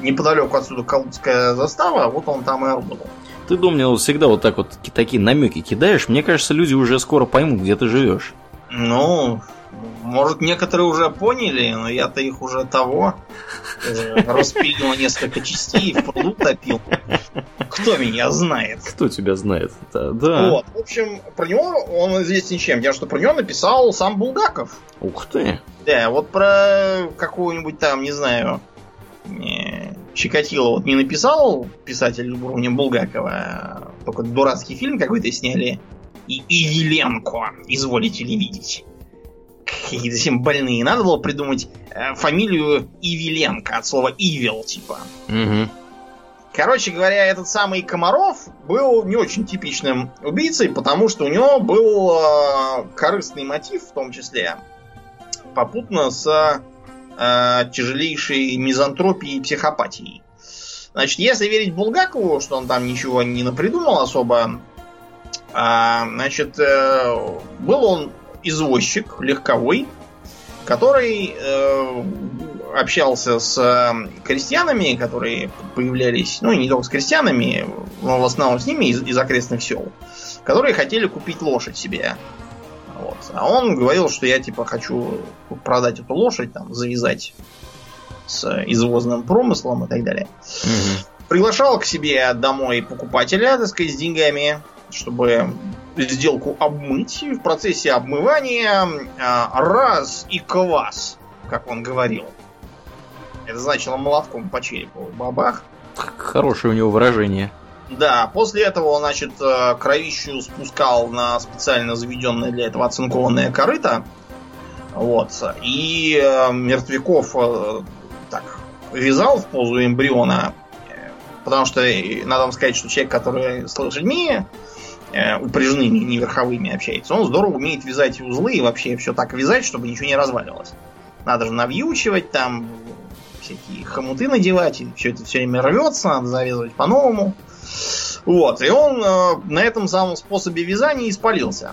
э, неподалеку отсюда Калужская застава, вот он там и орудовал. Ты, Домнин, всегда вот так вот такие намеки кидаешь. Мне кажется, люди уже скоро поймут, где ты живешь. Ну, может, некоторые уже поняли, но я-то их уже того э, распилил несколько частей и в пруду топил. Кто меня знает? Кто тебя знает? Да, да. Вот, в общем, про него он известен чем? Я что про него написал сам Булгаков. Ух ты. Да, вот про какую-нибудь там, не знаю, не, Чикатило вот не написал писатель уровня Булгакова, а только дурацкий фильм какой-то сняли. И Ивиленко, изволите ли видеть. Какие-то всем больные. Надо было придумать э, фамилию Ивиленко от слова Ивил, типа. Угу. Короче говоря, этот самый Комаров был не очень типичным убийцей, потому что у него был э, корыстный мотив, в том числе, попутно с э, тяжелейшей мизантропией и психопатией. Значит, если верить Булгакову, что он там ничего не напридумал особо, э, значит, э, был он извозчик легковой, который э, общался с э, крестьянами, которые появлялись, ну, не только с крестьянами, но в основном с ними из, из окрестных сел, которые хотели купить лошадь себе. Вот. А он говорил, что я типа хочу продать эту лошадь, там, завязать с извозным промыслом и так далее. Угу. Приглашал к себе домой покупателя, так сказать, с деньгами, чтобы сделку обмыть. И в процессе обмывания а, раз и квас, как он говорил. Это значило молотком по черепу. Бабах. Хорошее у него выражение. Да, после этого значит, э, кровищу спускал на специально заведенное для этого оцинкованное корыто. Вот. И э, мертвяков э, так вязал в позу эмбриона. Потому что надо вам сказать, что человек, который с лошадьми упряжными, не верховыми общается, он здорово умеет вязать узлы и вообще все так вязать, чтобы ничего не разваливалось. Надо же навьючивать там, всякие хомуты надевать, и все это все время рвется, надо завязывать по-новому. Вот, и он э, на этом самом способе вязания испалился.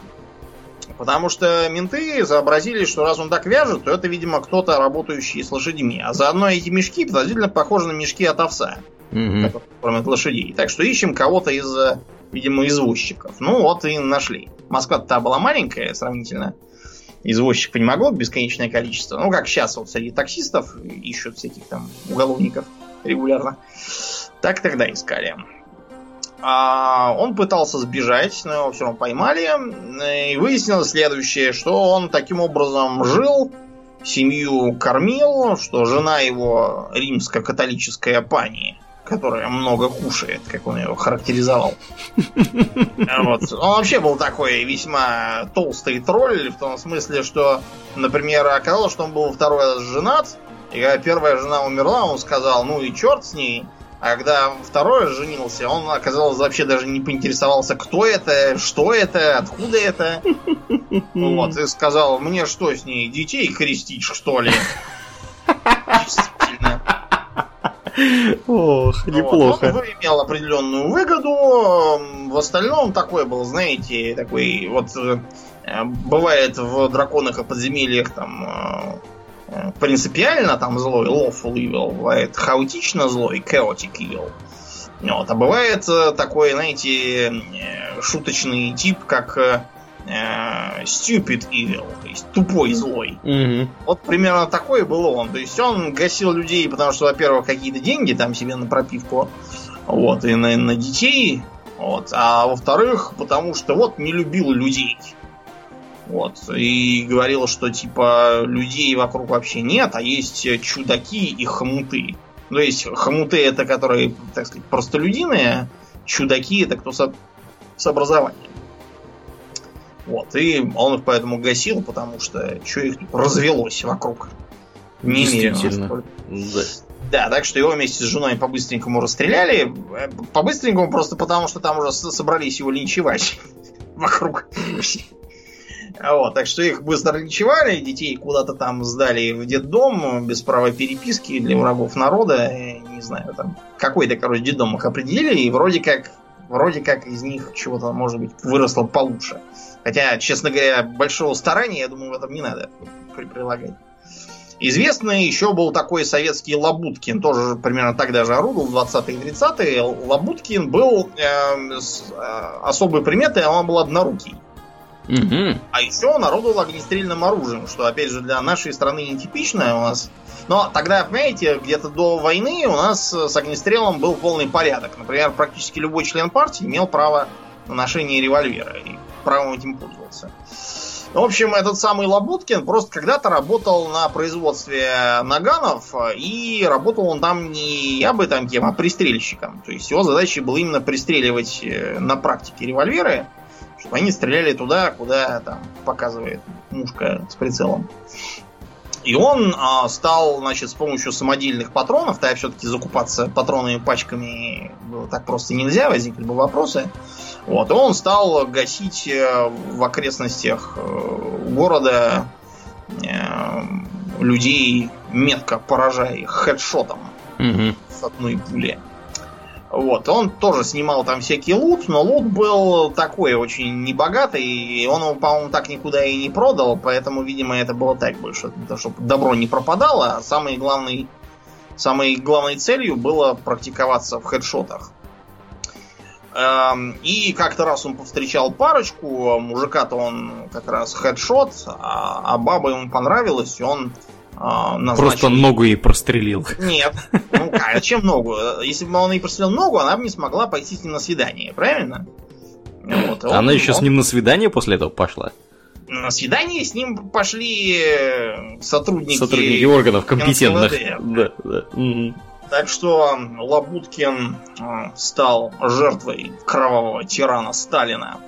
Потому что менты сообразили, что раз он так вяжет, то это, видимо, кто-то работающий с лошадьми. А заодно эти мешки подозрительно похожи на мешки от овса, которые кормят лошадей. Так что ищем кого-то из, э, видимо, извозчиков. Ну вот и нашли. Москва-то была маленькая сравнительно. Извозчиков не могло бесконечное количество. Ну, как сейчас вот среди таксистов ищут всяких там уголовников регулярно. Так тогда искали. А, он пытался сбежать, но его все равно поймали. И выяснилось следующее, что он таким образом жил, семью кормил, что жена его римско-католическая пани, которая много кушает, как он ее характеризовал. Вот. Он вообще был такой весьма толстый тролль, в том смысле, что, например, оказалось, что он был второй раз женат, и когда первая жена умерла, он сказал, ну и черт с ней. А когда второй раз женился, он, оказалось, вообще даже не поинтересовался, кто это, что это, откуда это. Вот, и сказал, мне что с ней, детей крестить, что ли? Ох, Вот, неплохо. Он имел определенную выгоду. В остальном такой был, знаете, такой вот э, бывает в драконах и подземельях там э, э, принципиально там злой, lawful evil, бывает хаотично злой, chaotic evil. Вот, а бывает такой, знаете, шуточный тип, как э, stupid evil, то есть тупой злой. Мгм. Вот примерно такой был он. То есть он гасил людей, потому что, во-первых, какие-то деньги там себе на пропивку, вот, и на, на детей, вот, а во-вторых, потому что вот не любил людей. Вот, и говорил, что типа людей вокруг вообще нет, а есть чудаки и хомуты. То есть хомуты это которые, так сказать, простолюдиные, чудаки это кто со- с образованием. Вот, и он их поэтому гасил, потому что что их тут развелось вокруг. Немерено Действительно. Да. Да, так что его вместе с женой по-быстренькому расстреляли. Э, По-быстренькому просто потому, что там уже собрались его линчевать вокруг. Вот, так что их быстро лечевали, детей куда-то там сдали в детдом без права переписки для врагов народа. Не знаю, там какой-то, короче, детдом их определили, и вроде как, вроде как из них чего-то, может быть, выросло получше. Хотя, честно говоря, большого старания, я думаю, в этом не надо прилагать. Известный еще был такой советский Лабуткин, тоже примерно так даже орудовал в 20-е и 30-е. Лабуткин был э, с э, особой приметой, он был однорукий. Угу. А еще он орудовал огнестрельным оружием, что, опять же, для нашей страны нетипичное у нас. Но тогда, понимаете, где-то до войны у нас с огнестрелом был полный порядок. Например, практически любой член партии имел право на ношение револьвера и правом этим пользовался. В общем, этот самый Лабуткин просто когда-то работал на производстве наганов, и работал он там не я бы там кем, а пристрельщиком. То есть его задачей было именно пристреливать э, на практике револьверы, чтобы они стреляли туда, куда там показывает мушка с прицелом. И он а, стал, значит, с помощью самодельных патронов, тогда все-таки закупаться патронными пачками было так просто нельзя, возникли бы вопросы. Вот, и он стал гасить э, в окрестностях э, города э, людей, метко поражая их хедшотом угу. с одной пули. Вот, он тоже снимал там всякий лут, но лут был такой очень небогатый, и он его, по-моему, так никуда и не продал, поэтому, видимо, это было так больше, чтобы добро не пропадало, а самой главной, самой главной целью было практиковаться в хедшотах. Эм, и как-то раз он повстречал парочку, мужика-то он как раз хедшот, а, а баба ему понравилась, и он назначили... Просто ногу ей прострелил. Нет. Ну, а чем ногу? Если бы он ей прострелил ногу, она бы не смогла пойти с ним на свидание, правильно? Вот, он, она еще он... с ним на свидание после этого пошла? На свидание с ним пошли э, сотрудники... Сотрудники органов компетентных. Да, да. Так что Лабуткин э, стал жертвой кровавого тирана Сталина.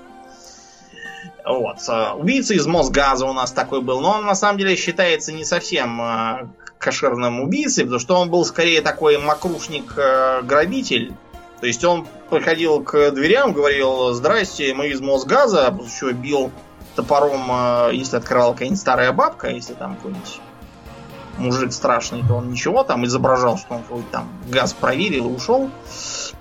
Вот. Э, убийца из Мосгаза у нас такой был, но он на самом деле считается не совсем э, кошерным убийцей, потому что он был скорее такой макрушник-грабитель. То есть он приходил к дверям, говорил, здрасте, мы из Мосгаза, после чего бил топором, э, если открывала какая-нибудь старая бабка, если там какой-нибудь мужик страшный, то он ничего там изображал, что он какой-то там газ проверил и ушел.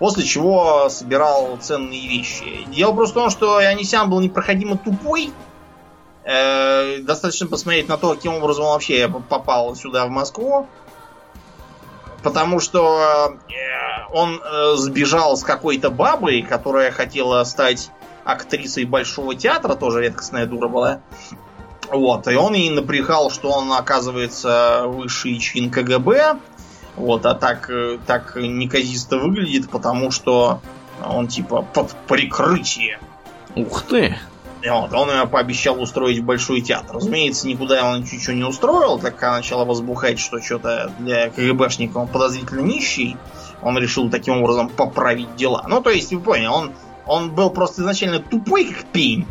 После чего собирал ценные вещи. Дело просто в том, что Анисян был непроходимо тупой. Э, достаточно посмотреть на то, каким образом он вообще попал сюда, в Москву. Потому что э, он э, сбежал с какой-то бабой, которая хотела стать актрисой Большого театра, тоже редкостная дура была. Вот, и он ей напрягал, что он, оказывается, высший чин КГБ. Вот, а так, э, так неказисто выглядит, потому что он типа под прикрытие. Ух ты! Вот, он ее пообещал устроить большой театр. Разумеется, никуда он ничего не устроил, так как начала возбухать, что что-то для КГБшника он подозрительно нищий. Он решил таким образом поправить дела. Ну, то есть, вы поняли, он, он был просто изначально тупой, как пень.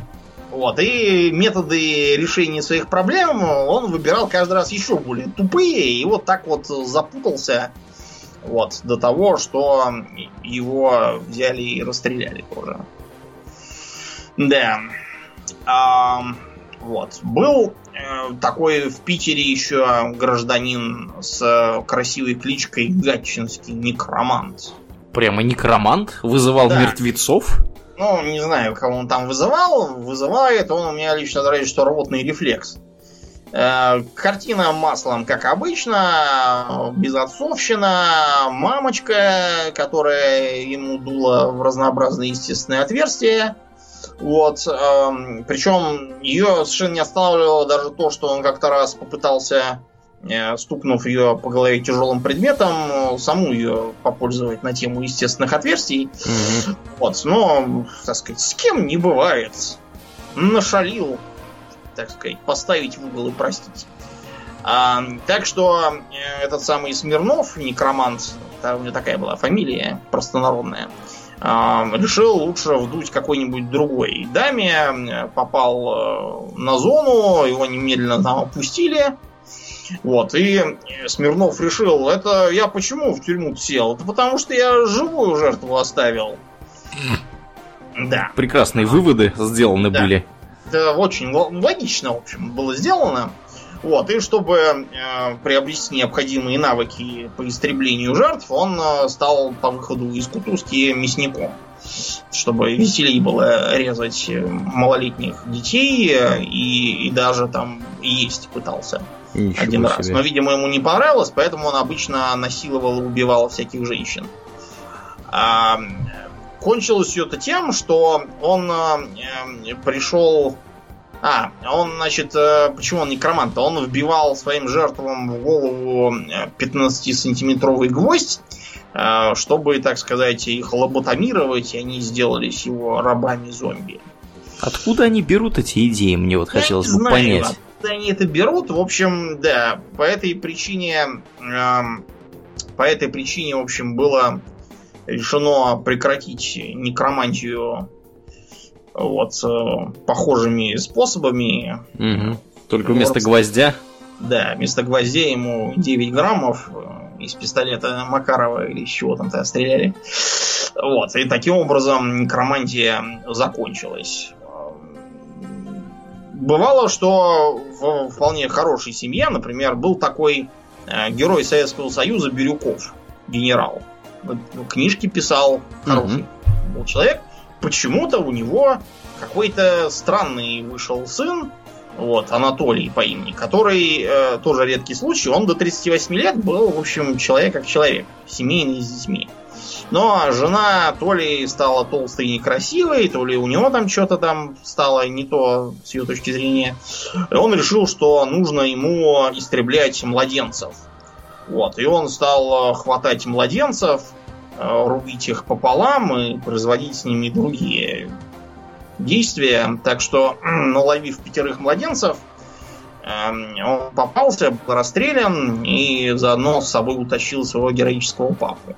Вот, и методы решения своих проблем он выбирал каждый раз еще более тупые, и вот так вот запутался вот, до того, что его взяли и расстреляли тоже. Да. А, вот. Был э, такой в Питере еще гражданин с красивой кличкой Гатчинский некромант. Прямо некромант? Вызывал да. мертвецов? Ну, не знаю, кого он там вызывал. Вызывает он у меня лично нравится, что рвотный рефлекс. Э, картина маслом, как обычно, безотцовщина, мамочка, которая ему дула в разнообразные естественные отверстия. Вот. Э, причем ее совершенно не останавливало даже то, что он как-то раз попытался стукнув ее по голове тяжелым предметом, саму ее попользовать на тему естественных отверстий. Угу. Вот, но, так сказать, с кем не бывает. Нашалил, так сказать, поставить в угол и простить. А, так что э, этот самый Смирнов, некромант, у него такая была фамилия простонародная, а, решил лучше вдуть какой-нибудь другой даме, попал э, на зону, его немедленно там опустили, вот, и Смирнов решил, это я почему в тюрьму сел? Это потому что я живую жертву оставил. Да. Прекрасные выводы сделаны да. были. это очень логично, в общем, было сделано. Вот, и чтобы э, приобрести необходимые навыки по истреблению жертв, он э, стал по выходу из кутузки мясником. Чтобы веселее было резать э, малолетних детей э, и, и даже там есть пытался Ничего один себе. раз. Но, видимо, ему не понравилось, поэтому он обычно насиловал и убивал всяких женщин. А, кончилось все это тем, что он э, пришел а, он, значит, э, почему он некромант? Он вбивал своим жертвам в голову 15-сантиметровый гвоздь, э, чтобы, так сказать, их лоботомировать, и они сделались его рабами-зомби. Откуда они берут эти идеи, мне вот Я хотелось бы знаю, понять. Откуда они это берут? В общем, да, по этой причине... Эм, по этой причине, в общем, было решено прекратить некромантию вот э, похожими способами. Угу. Только вместо вот, гвоздя? Да, вместо гвоздя ему 9 граммов э, из пистолета Макарова или из чего там-то стреляли. Вот, и таким образом некромантия закончилась. Бывало, что в вполне хорошей семье, например, был такой э, герой Советского Союза Бирюков, генерал. Книжки писал, хороший mm был человек почему-то у него какой-то странный вышел сын, вот, Анатолий по имени, который э, тоже редкий случай, он до 38 лет был, в общем, человек как человек, семейный с детьми. Но жена то ли стала толстой и некрасивой, то ли у него там что-то там стало не то с ее точки зрения. Он решил, что нужно ему истреблять младенцев. Вот, и он стал хватать младенцев, Э, рубить их пополам и производить с ними другие действия. Так что, наловив пятерых младенцев, эм, он попался, расстрелян и заодно с собой утащил своего героического папу.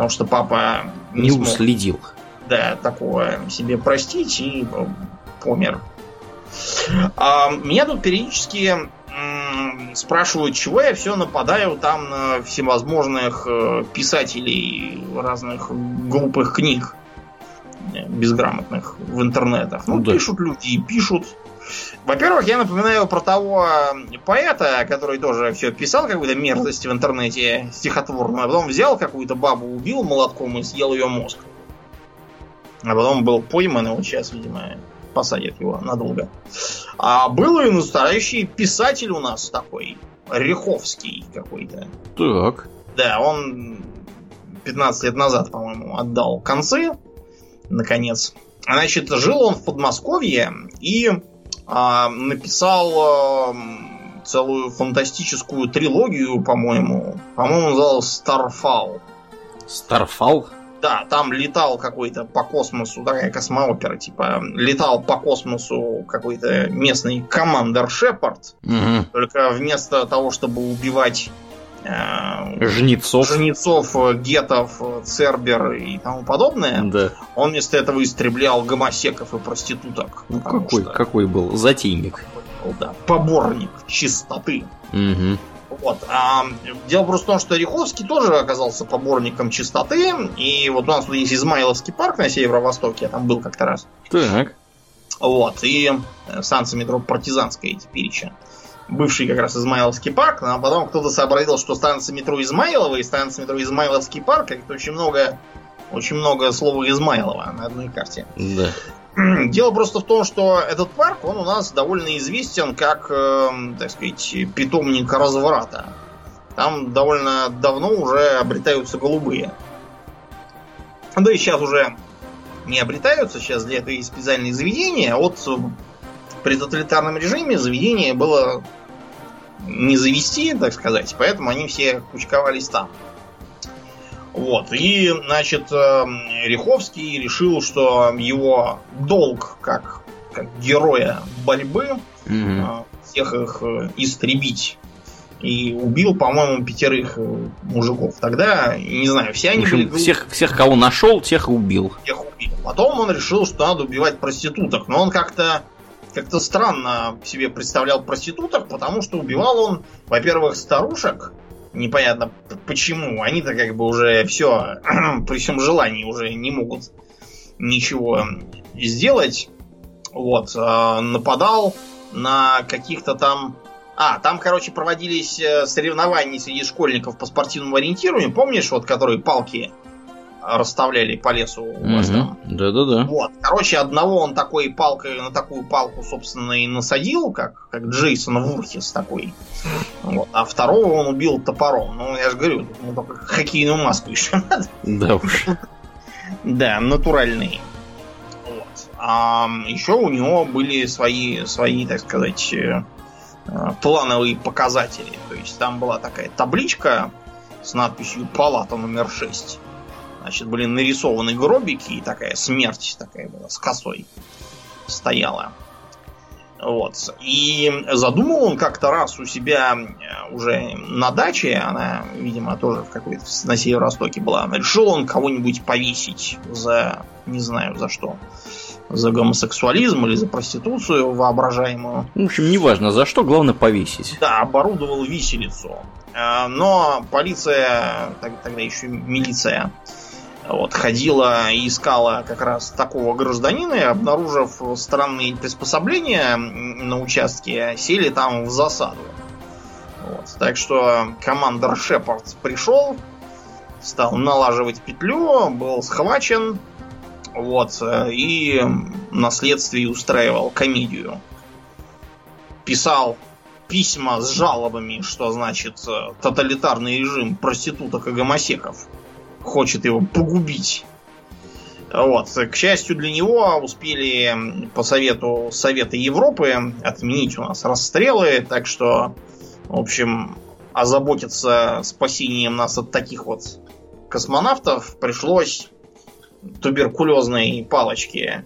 Потому что папа не, не смог, уследил. Да, такого себе простить и помер. А, меня тут периодически спрашивают, чего я все нападаю там на всевозможных э, писателей разных глупых книг э, безграмотных в интернетах. Ну, да. пишут люди и пишут. Во-первых, я напоминаю про того поэта, который тоже все писал какую-то мерзость в интернете стихотворную, а потом взял какую-то бабу, убил молотком и съел ее мозг. А потом был пойман, и вот сейчас, видимо, посадят его надолго. А был и настоящий писатель у нас такой, Риховский какой-то. Так. Да, он 15 лет назад, по-моему, отдал концы, наконец. Значит, жил он в Подмосковье и написал а, целую фантастическую трилогию, по-моему. По-моему, называлась Starfall. Starfall? Да, там летал какой-то по космосу, такая космоопера, типа, летал по космосу какой-то местный командер Шепард. Угу. Только вместо того, чтобы убивать жнецов. жнецов, гетов, цербер и тому подобное, да. он вместо этого истреблял гомосеков и проституток. Ну, какой, что... какой был затейник. Да, поборник чистоты. Угу. Вот. А, дело просто в том, что Риховский тоже оказался поборником чистоты. И вот у нас тут есть Измайловский парк на северо-востоке, я там был как-то раз. Так. Вот. И э, станция метро Партизанская теперь еще. Бывший как раз Измайловский парк, а потом кто-то сообразил, что станция метро Измайлова и станция метро Измайловский парк, это очень много, очень много слова Измайлова на одной карте. Да. Дело просто в том, что этот парк, он у нас довольно известен как, э, так сказать, питомник разврата. Там довольно давно уже обретаются голубые. Да и сейчас уже не обретаются, сейчас для этого есть специальные заведения. Вот при тоталитарном режиме заведение было не завести, так сказать, поэтому они все кучковались там. Вот. И, значит, эм, Риховский решил, что его долг как, как героя борьбы угу. всех их э, истребить. И убил, по-моему, пятерых э, мужиков. Тогда, не знаю, все они общем, были... Всех, всех, кого нашел, тех убил. Всех убил. Потом он решил, что надо убивать проституток. Но он как-то как-то странно себе представлял проституток, потому что убивал он, во-первых, старушек, непонятно почему. Они-то как бы уже все, при всем желании уже не могут ничего сделать. Вот, э, нападал на каких-то там... А, там, короче, проводились э, соревнования среди школьников по спортивному ориентированию. Помнишь, вот, которые палки расставляли по лесу у вас там? Да-да-да. Вот. Короче, одного он такой палкой на такую палку, собственно, и насадил, как, как Джейсон Вурхис такой. Вот. А второго он убил топором. Ну, я же говорю, ему только хоккейную маску еще надо. Да уж. Да, натуральный. Вот. А еще у него были свои, свои, так сказать, э, э, плановые показатели. То есть там была такая табличка с надписью «Палата номер 6». Значит, были нарисованы гробики, и такая смерть такая была, с косой стояла. Вот. И задумал он как-то раз у себя э, уже на даче, она, видимо, тоже в какой-то на Северо-Востоке была, решил он кого-нибудь повесить за, не знаю, за что. За гомосексуализм или за проституцию воображаемую. В общем, неважно за что, главное повесить. Да, оборудовал виселицу. Э, но полиция, тогда еще милиция, вот, ходила и искала как раз такого гражданина, обнаружив странные приспособления на участке, сели там в засаду. Вот, так что командор Шепард пришел, стал налаживать петлю, был схвачен, вот, и на следствии устраивал комедию. Писал письма с жалобами, что значит тоталитарный режим проституток и гомосеков хочет его погубить. Вот. К счастью для него, успели по совету Совета Европы отменить у нас расстрелы, так что, в общем, озаботиться спасением нас от таких вот космонавтов пришлось туберкулезной палочке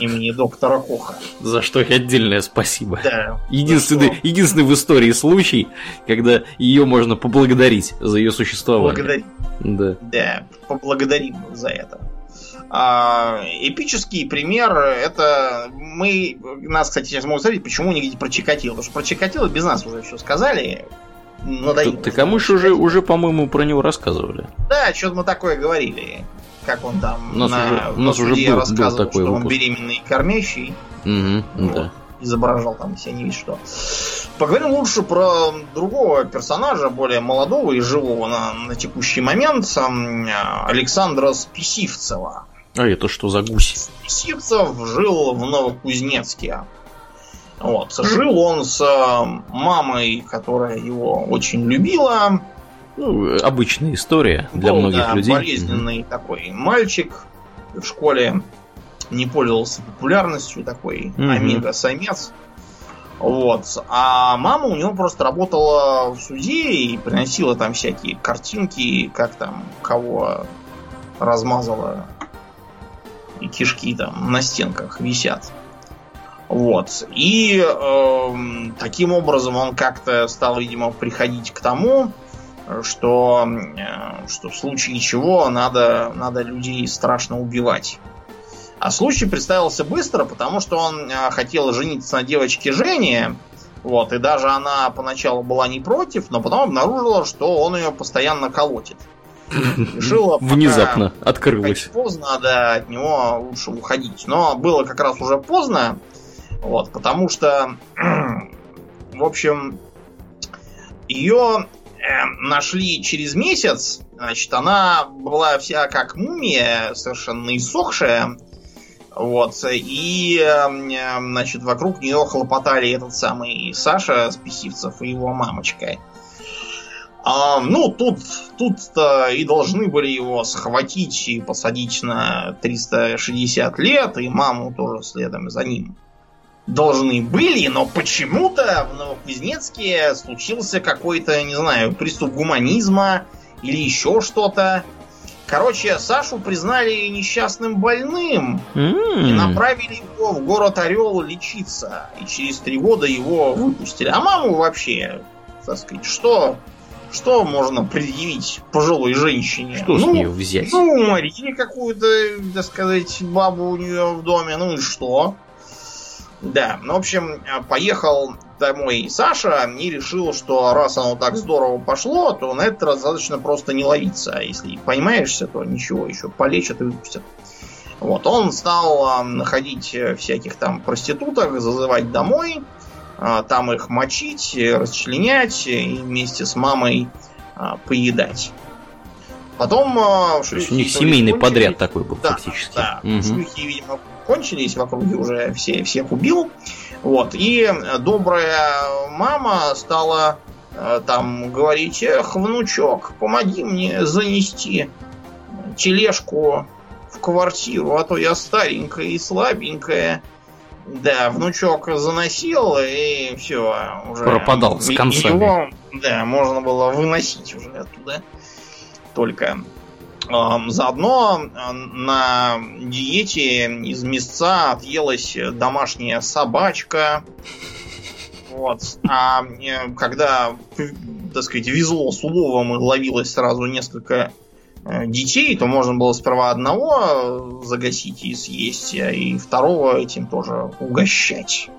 имени доктора Коха. За что и отдельное спасибо. Да. Единственный, единственный в истории случай, когда ее можно поблагодарить за ее существование. Благодарить. Да. Да, поблагодарим за это. А, эпический пример это мы нас, кстати, сейчас могут сказать, почему не про Чикатило. Потому что про Чикатило без нас уже все сказали. Надоело. Ты, кому же уже, уже, по-моему, про него рассказывали. Да, что-то мы такое говорили. Как он там у нас на, уже, у нас уже был, рассказывал, был такой что выпуск. он беременный и кормящий. Угу, вот. да. Изображал там себя не видишь что. Поговорим лучше про другого персонажа, более молодого и живого на, на текущий момент, Александра Списивцева. А это что за гусь? Списивцев жил в Новокузнецке. Вот. Жил он с мамой, которая его очень любила. Ну, обычная история для Был, многих да, людей. болезненный такой мальчик в школе. Не пользовался популярностью, такой Мгм. омега-самец. Вот. А мама у него просто работала в суде и приносила там всякие картинки, как там кого размазала и кишки там на стенках висят. Вот. И эм, таким образом он как-то стал, видимо, приходить к тому, что, э, что в случае чего надо, надо людей страшно убивать. А случай представился быстро, потому что он э, хотел жениться на девочке Жене, вот, и даже она поначалу была не против, но потом обнаружила, что он ее постоянно колотит. Решила пока- Внезапно пока открылось. не поздно, да, от него лучше уходить. Но было как раз уже поздно, вот, потому что, в общем, ее нашли через месяц. Значит, она была вся как мумия, совершенно иссохшая. Вот, и, э, значит, вокруг нее хлопотали этот самый Саша Списивцев и его мамочка. А, ну, тут, тут-то и должны были его схватить и посадить на 360 лет, и маму тоже следом за ним должны были, но почему-то в Новокузнецке случился какой-то, не знаю, приступ гуманизма или еще что-то. Короче, Сашу признали несчастным больным и М, направили его в город Орел лечиться. И через три года его выпустили. А маму вообще, так сказать, что, что можно предъявить пожилой женщине? Что с Ну, нее взять? ну, уморили какую-то, так сказать, бабу у нее в доме, ну и что? Да, ну, в общем, поехал домой Саша и решил, что раз оно так здорово пошло, то на этот раз достаточно просто не ловиться. А если поймаешься, то ничего, еще полечат и выпустят. Вот, он стал находить всяких там проституток, зазывать домой, там их мочить, расчленять и вместе с мамой поедать. Потом То есть у них семейный подряд такой был да, фактически. Да, угу. шлюхи, видимо, кончились, в округе уже все, всех убил. Вот, и добрая мама стала э, там говорить, эх, внучок, помоги мне занести тележку в квартиру, а то я старенькая и слабенькая. Да, внучок заносил, и все, уже... Пропадал с концами. Его, да, можно было выносить уже оттуда. Только Заодно на диете из мясца отъелась домашняя собачка. Вот. А э, когда, так сказать, везло с уловом и ловилось сразу несколько э, детей, то можно было сперва одного загасить и съесть, и второго этим тоже угощать.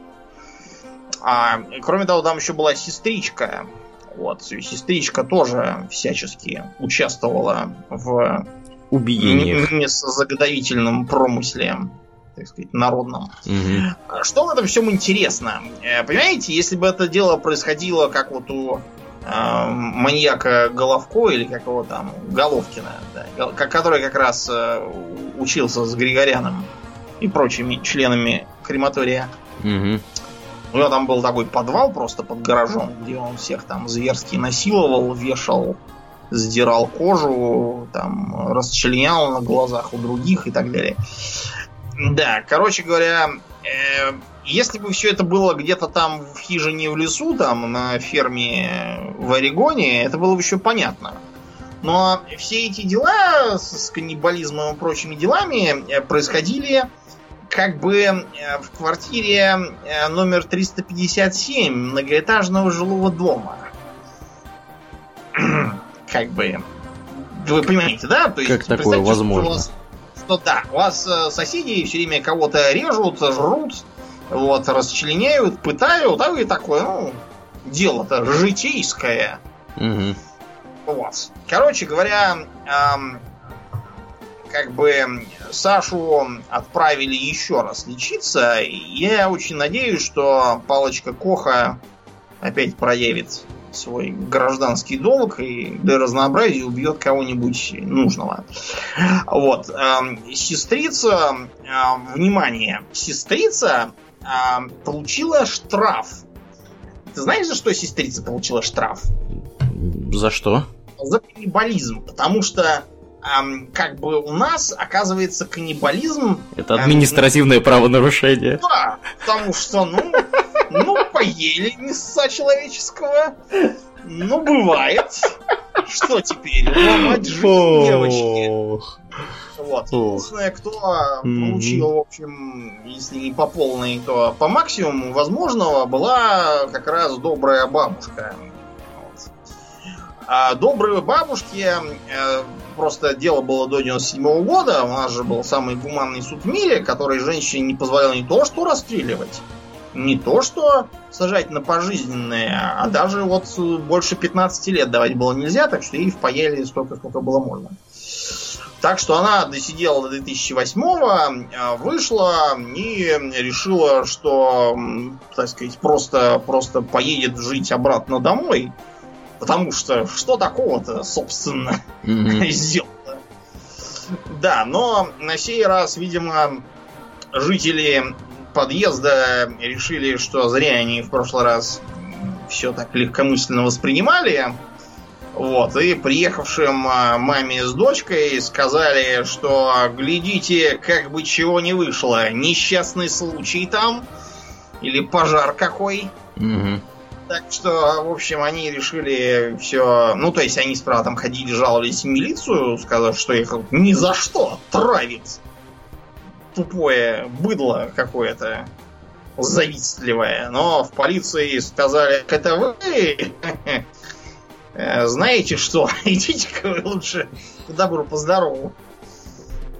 А, кроме того, там еще была сестричка, вот. Сестричка тоже всячески участвовала в убиениях. мясозаготовительном промысле так сказать, народном. Угу. Что в этом всем интересно? Э, понимаете, если бы это дело происходило как вот у э, маньяка Головко или как его там, Головкина, да, который как раз э, учился с Григоряном и прочими членами крематория. Угу. У него там был такой подвал просто под гаражом, где он всех там зверски насиловал, вешал, сдирал кожу, там, расчленял на глазах у других и так далее. Да, короче говоря, э, если бы все это было где-то там в хижине в лесу, там, на ферме в Орегоне, это было бы еще понятно. Но все эти дела с каннибализмом и прочими делами э, происходили как бы э, в квартире э, номер 357 многоэтажного жилого дома. как бы. Вы понимаете, да? То есть, как такое возможно? Что, вас, что да, у вас э, соседи все время кого-то режут, жрут, вот, расчленяют, пытают, а вы такое, ну, дело-то житейское. Угу. Вот. Короче говоря, эм, как бы Сашу отправили еще раз лечиться. Я очень надеюсь, что палочка Коха опять проявит свой гражданский долг и для разнообразия убьет кого-нибудь нужного. Вот. Эм, сестрица, эм, внимание, сестрица эм, получила штраф. Ты знаешь, за что сестрица получила штраф? За что? За каннибализм. Потому что эм, как бы у нас, оказывается, каннибализм... Это административное эм, правонарушение. Да, потому что, ну, ну, поели мяса человеческого. Ну, бывает. Что теперь? Ломать жизнь девочки. Вот. Единственное, кто получил, в общем, если не по полной, то по максимуму возможного, была как раз добрая бабушка. А добрые бабушки, э, просто дело было до 97 -го года, у нас же был самый гуманный суд в мире, который женщине не позволял не то что расстреливать, не то что сажать на пожизненное, а даже вот больше 15 лет давать было нельзя, так что ей впаяли столько, сколько было можно. Так что она досидела до 2008-го, а, вышла и решила, что, так сказать, просто, просто поедет жить обратно домой. Потому что что такого-то, собственно, mm-hmm. сделано? Да, но на сей раз, видимо, жители подъезда решили, что зря они в прошлый раз все так легкомысленно воспринимали. Вот, и приехавшим а, маме с дочкой сказали, что глядите, как бы чего не вышло. Несчастный случай там. Или пожар какой. Угу. Так что, в общем, они решили все... Ну, то есть они справа там ходили, жаловались в милицию, сказав, что их ни за что травит тупое быдло какое-то завистливое. Но в полиции сказали, это вы? Э, знаете что, идите-ка вы лучше к добру поздорову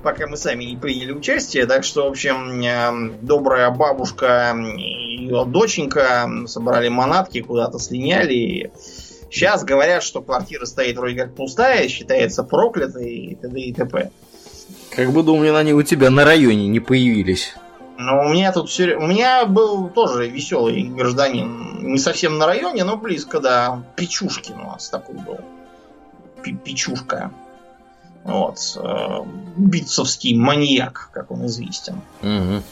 пока мы сами не приняли участие. Так что, в общем, э, добрая бабушка и ее доченька собрали манатки, куда-то слиняли. Сейчас говорят, что квартира стоит вроде как пустая, считается проклятой и т.д. и т.п. Как бы, думаю, они у тебя на районе не появились. Ну, у меня тут все... У меня был тоже веселый гражданин. Не совсем на районе, но близко, да. Печушкин у нас такой был. Печушка. Вот. Э, битцевский маньяк, как он известен. Угу.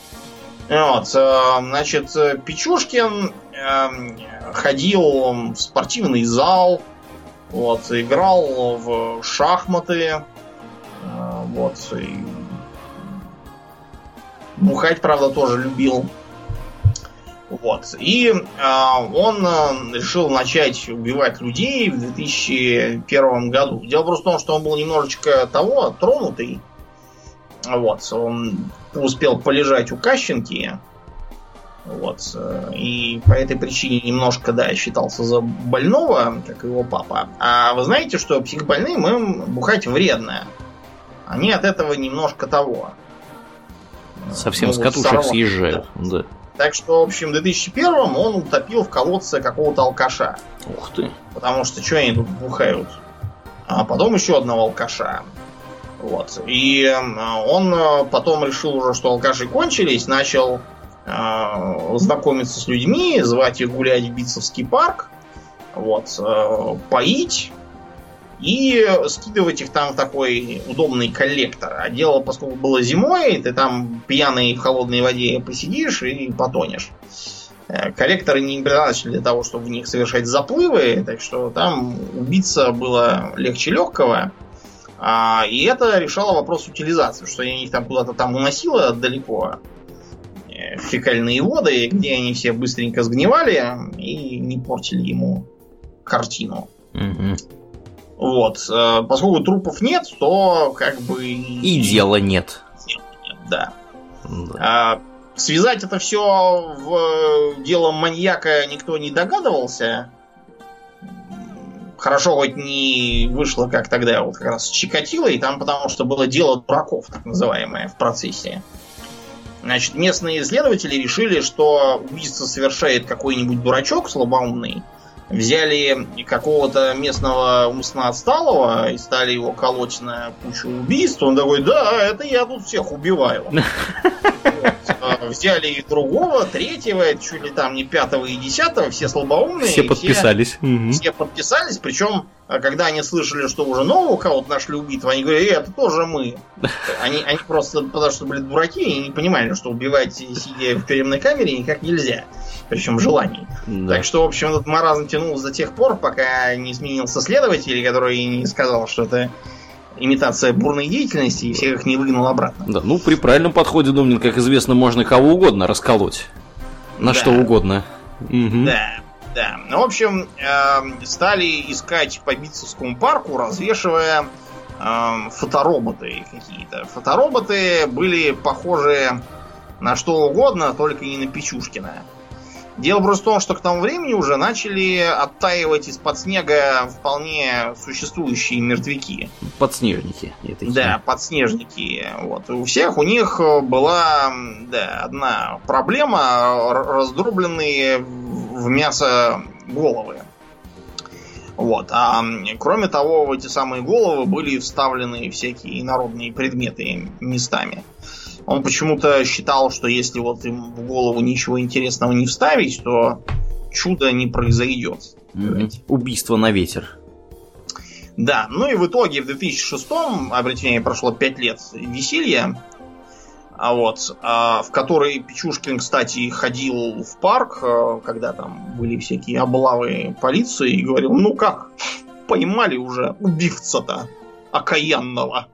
Вот, э, значит, Печушкин э, ходил в спортивный зал, вот, играл в шахматы, вот, и бухать, правда, тоже любил. Вот. И э, он э, решил начать убивать людей в 2001 году. Дело просто в том, что он был немножечко того, тронутый. Вот. Он успел полежать у Кащенки. Вот. И по этой причине немножко, да, считался за больного, как его папа. А вы знаете, что психбольным им бухать вредно. Они от этого немножко того. Совсем с катушек съезжают. Да. Так что, в общем, в 2001 он утопил в колодце какого-то алкаша. Ух ты. Потому что что они тут бухают? А потом еще одного алкаша. Вот. И э, он э, потом решил уже, что алкаши кончились, начал э, знакомиться с людьми, звать их гулять в Битцевский парк, вот, э, поить, и скидывать их там в такой удобный коллектор. А дело, поскольку было зимой, ты там пьяный в холодной воде посидишь и потонешь. Э, коллекторы не предназначены для того, чтобы в них совершать заплывы, так что там убиться было легче легкого. А, и это решало вопрос утилизации, что я их там куда-то там уносило далеко э, фекальные воды, где они все быстренько сгнивали и не портили ему картину. Угу. Вот. Э, поскольку трупов нет, то как бы... И дела нет. Да. да. А, связать это все в дело маньяка никто не догадывался. Хорошо, хоть не вышло, как тогда, вот как раз с и там потому что было дело дураков, так называемое, в процессе. Значит, местные исследователи решили, что убийство совершает какой-нибудь дурачок слабоумный, взяли какого-то местного умственно отсталого и стали его колоть на кучу убийств, он такой, да, это я тут всех убиваю. взяли и другого, третьего, чуть ли там не пятого и десятого, все слабоумные. Все подписались. Все, подписались, причем, а, когда они слышали, что уже нового кого-то нашли убитого, они говорили, это тоже мы. Они, они просто, потому что были дураки, и не понимали, что убивать, сидя в тюремной камере, никак нельзя причем желаний. Да. Так что, в общем, этот маразм тянулся до тех пор, пока не сменился следователь, который не сказал, что это имитация бурной деятельности, и всех их не выгнал обратно. Да, ну при правильном подходе, Домнин, как известно, можно кого угодно расколоть. На да. что угодно. Угу. Да, да. Ну, в общем, э, стали искать по Битцевскому парку, развешивая э, фотороботы какие-то. Фотороботы были похожи на что угодно, только не на Печушкина. Дело просто в том, что к тому времени уже начали оттаивать из-под снега вполне существующие мертвяки. Подснежники. Это да, подснежники. Вот. У всех у них была да, одна проблема раздробленные в мясо головы. Вот. А кроме того, в эти самые головы были вставлены всякие народные предметы местами. Он почему-то считал, что если вот им в голову ничего интересного не вставить, то чудо не произойдет. Mm-hmm. Убийство на ветер. Да, ну и в итоге в 2006-м, обретение прошло 5 лет веселья, а вот, а, в который Печушкин, кстати, ходил в парк, а, когда там были всякие облавы полиции, и говорил, ну как, поймали уже убивца-то окаянного.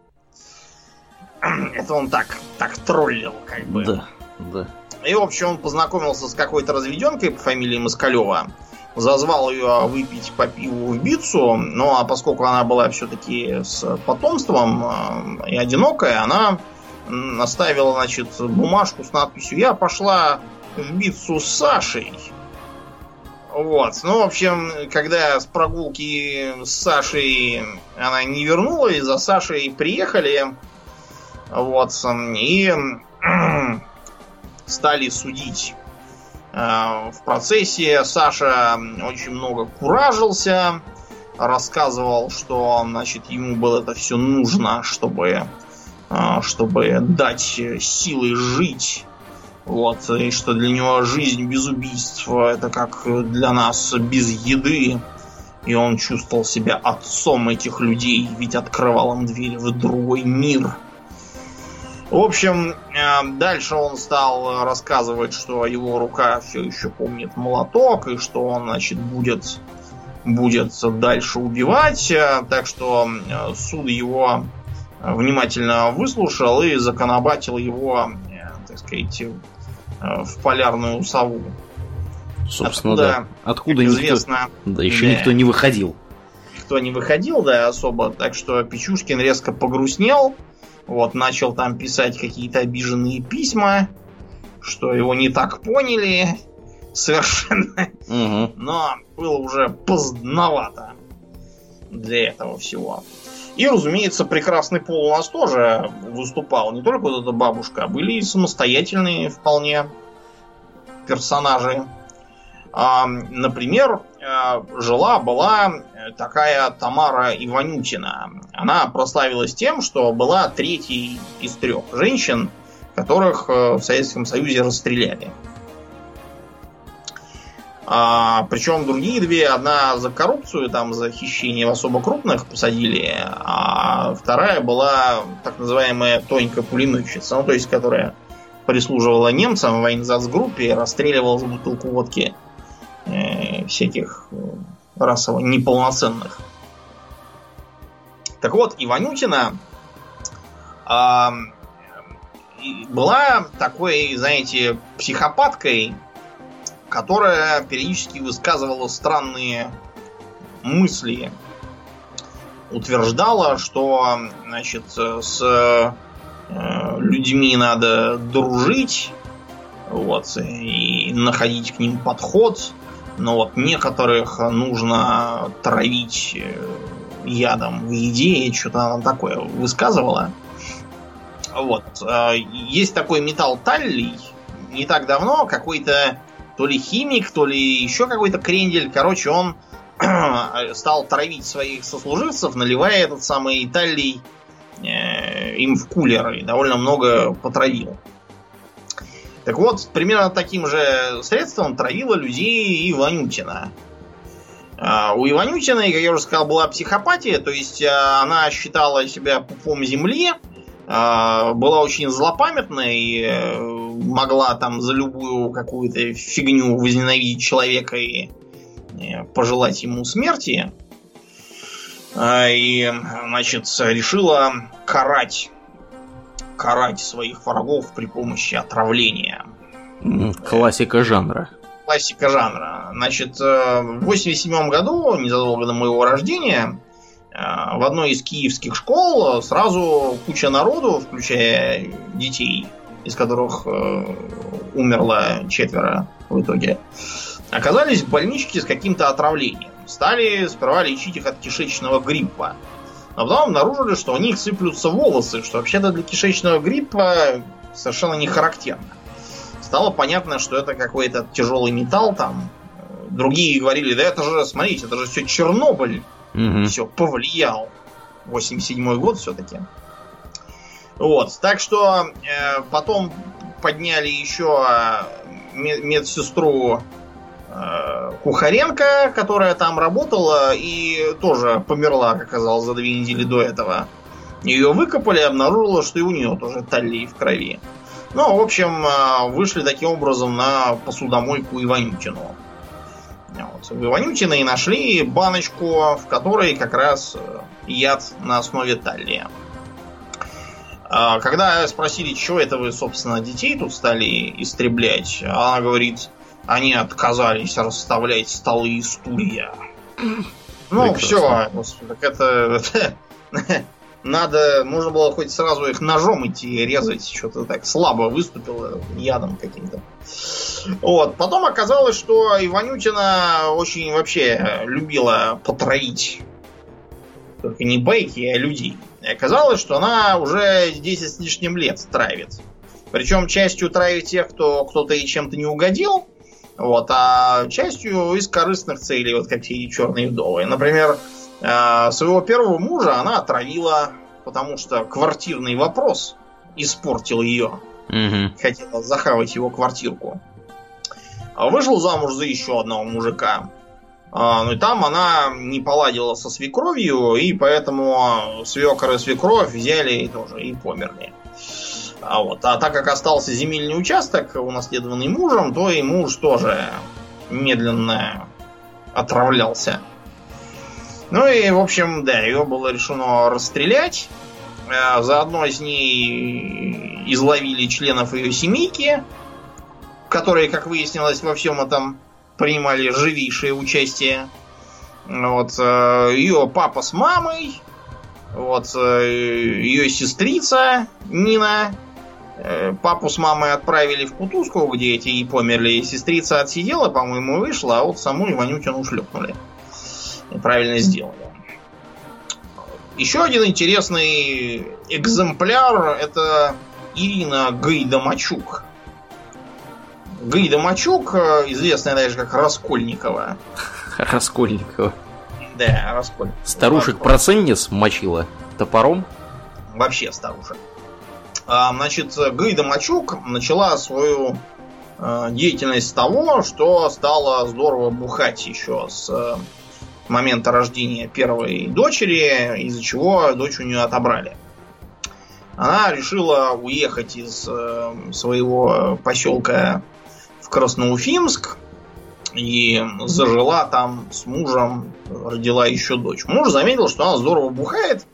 Это он так, так троллил, как бы. Да, да. И, в общем, он познакомился с какой-то разведенкой по фамилии Москалева. Зазвал ее выпить по пиву в Бицу. Ну, а поскольку она была все-таки с потомством э, и одинокая, она оставила, значит, бумажку с надписью «Я пошла в Бицу с Сашей». Вот. Ну, в общем, когда с прогулки с Сашей она не вернулась, за Сашей приехали вот, и стали судить э, в процессе. Саша очень много куражился, рассказывал, что значит, ему было это все нужно, чтобы а, чтобы дать силы жить. Вот, и что для него жизнь без убийства это как для нас без еды. И он чувствовал себя отцом этих людей, ведь открывал им дверь в другой мир. В общем, э, дальше он стал рассказывать, что его рука все еще помнит молоток, и что он, значит, будет, будет дальше убивать. Так что э, суд его внимательно выслушал и законобатил его, э, так сказать, в полярную сову. Собственно, Откуда, да. Откуда известно, никто, да, еще да, никто не выходил. Никто не выходил, да, особо. Так что Печушкин резко погрустнел. Вот, начал там писать какие-то обиженные письма, что его не так поняли совершенно. Угу. Но было уже поздновато для этого всего. И, разумеется, прекрасный пол у нас тоже выступал. Не только вот эта бабушка, а были и самостоятельные вполне персонажи. А, например, э, жила была такая Тамара Иванютина. Она прославилась тем, что была третьей из трех женщин, которых э, в Советском Союзе расстреляли. А, причем другие две, одна за коррупцию, там за хищение особо крупных посадили, а вторая была так называемая Тонька пулеметчица, ну то есть которая прислуживала немцам в воензацгруппе расстреливала за бутылку водки э, всяких э, расово неполноценных. Так вот, Иванютина э, была такой, знаете, психопаткой, которая периодически высказывала странные мысли. Утверждала, что значит, с э, людьми надо дружить, вот, и находить к ним подход, но вот некоторых нужно травить э, ядом в еде, что-то она такое высказывала. Вот. Э, есть такой металл таллий. Не так давно какой-то то ли химик, то ли еще какой-то крендель. Короче, он стал травить своих сослуживцев, наливая этот самый таллий э, им в кулер. И довольно много потравил. Так вот, примерно таким же средством травила людей Иванютина. А, у Иванютиной, как я уже сказал, была психопатия, то есть а, она считала себя пупом земли, а, была очень злопамятной, и э, могла там за любую какую-то фигню возненавидеть человека и э, пожелать ему смерти. И, значит, решила карать карать своих врагов при помощи отравления. Классика жанра. Классика жанра. Значит, э, в 87 году, незадолго до моего рождения, э, в одной из киевских школ сразу куча народу, включая детей, из которых э, умерло четверо в итоге, оказались в больничке с каким-то отравлением. Стали сперва лечить их от кишечного гриппа. А потом обнаружили, что у них сыплются волосы, что вообще-то для кишечного гриппа совершенно не характерно. Стало понятно, что это какой-то тяжелый металл там. Другие говорили, да это же, смотрите, это же все Чернобыль. Угу. Все, повлиял. 87 год все-таки. Вот, так что э, потом подняли еще э, медсестру Э, Кухаренко, которая там работала и тоже померла, как оказалось, за две недели до этого. Ее выкопали и обнаружила, что и у нее тоже талии в крови. Ну, в общем, э, вышли таким образом на посудомойку Иванютину. Вот. В Иванютиной нашли баночку, в которой как раз яд на основе талия. Когда спросили, чего это вы, собственно, детей тут стали истреблять, она говорит, они отказались расставлять столы и стулья. Ну, все, так это, надо, можно было хоть сразу их ножом идти резать, что-то так слабо выступило ядом каким-то. Вот, потом оказалось, что Иванютина очень вообще любила потравить только не байки, а людей. И оказалось, что она уже 10 с лишним лет травит. Причем частью травит тех, кто кто-то ей чем-то не угодил, вот, а частью из корыстных целей, вот как те черные вдовы. Например, э, своего первого мужа она отравила потому что квартирный вопрос испортил ее. Угу. Хотела захавать его квартирку. А Вышел замуж за еще одного мужика. А, Ну и там она не поладила со свекровью, и поэтому свекор и свекровь взяли и тоже и померли. А, вот. а так как остался земельный участок, унаследованный мужем, то и муж тоже медленно отравлялся. Ну и, в общем, да, ее было решено расстрелять. Э, Заодно с ней изловили членов ее семейки, которые, как выяснилось, во всем этом принимали живейшее участие. Вот, э, ее папа с мамой, вот, э, ее сестрица Нина, папу с мамой отправили в Кутузку, где эти и померли. Сестрица отсидела, по-моему, вышла, а вот саму Иванютину шлепнули. Правильно сделали. Еще один интересный экземпляр это Ирина Гайдамачук. Гайдамачук, э, известная даже как Раскольникова. Раскольникова. Да, Раскольникова. Старушек процентниц мочила топором. Вообще старушек. А, значит, Гайда Мачук начала свою э, деятельность с того, что стала здорово бухать еще с э, момента рождения первой дочери, из-за чего дочь у нее отобрали. Она решила уехать из своего поселка в Красноуфимск и зажила там с мужем, родила еще дочь. Муж заметил, что она здорово бухает,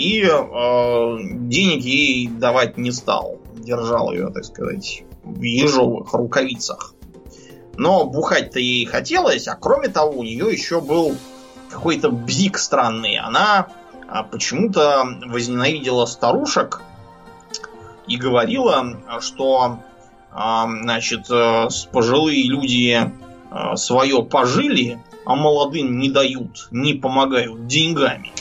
и э, денег ей давать не стал. Держал ее, так сказать, в ежовых рукавицах. Но бухать-то ей хотелось, а кроме того, у нее еще был какой-то бзик странный. Она а, почему-то возненавидела старушек и говорила, что а, значит, э, пожилые люди свое пожили, а молодым не дают, не помогают деньгами.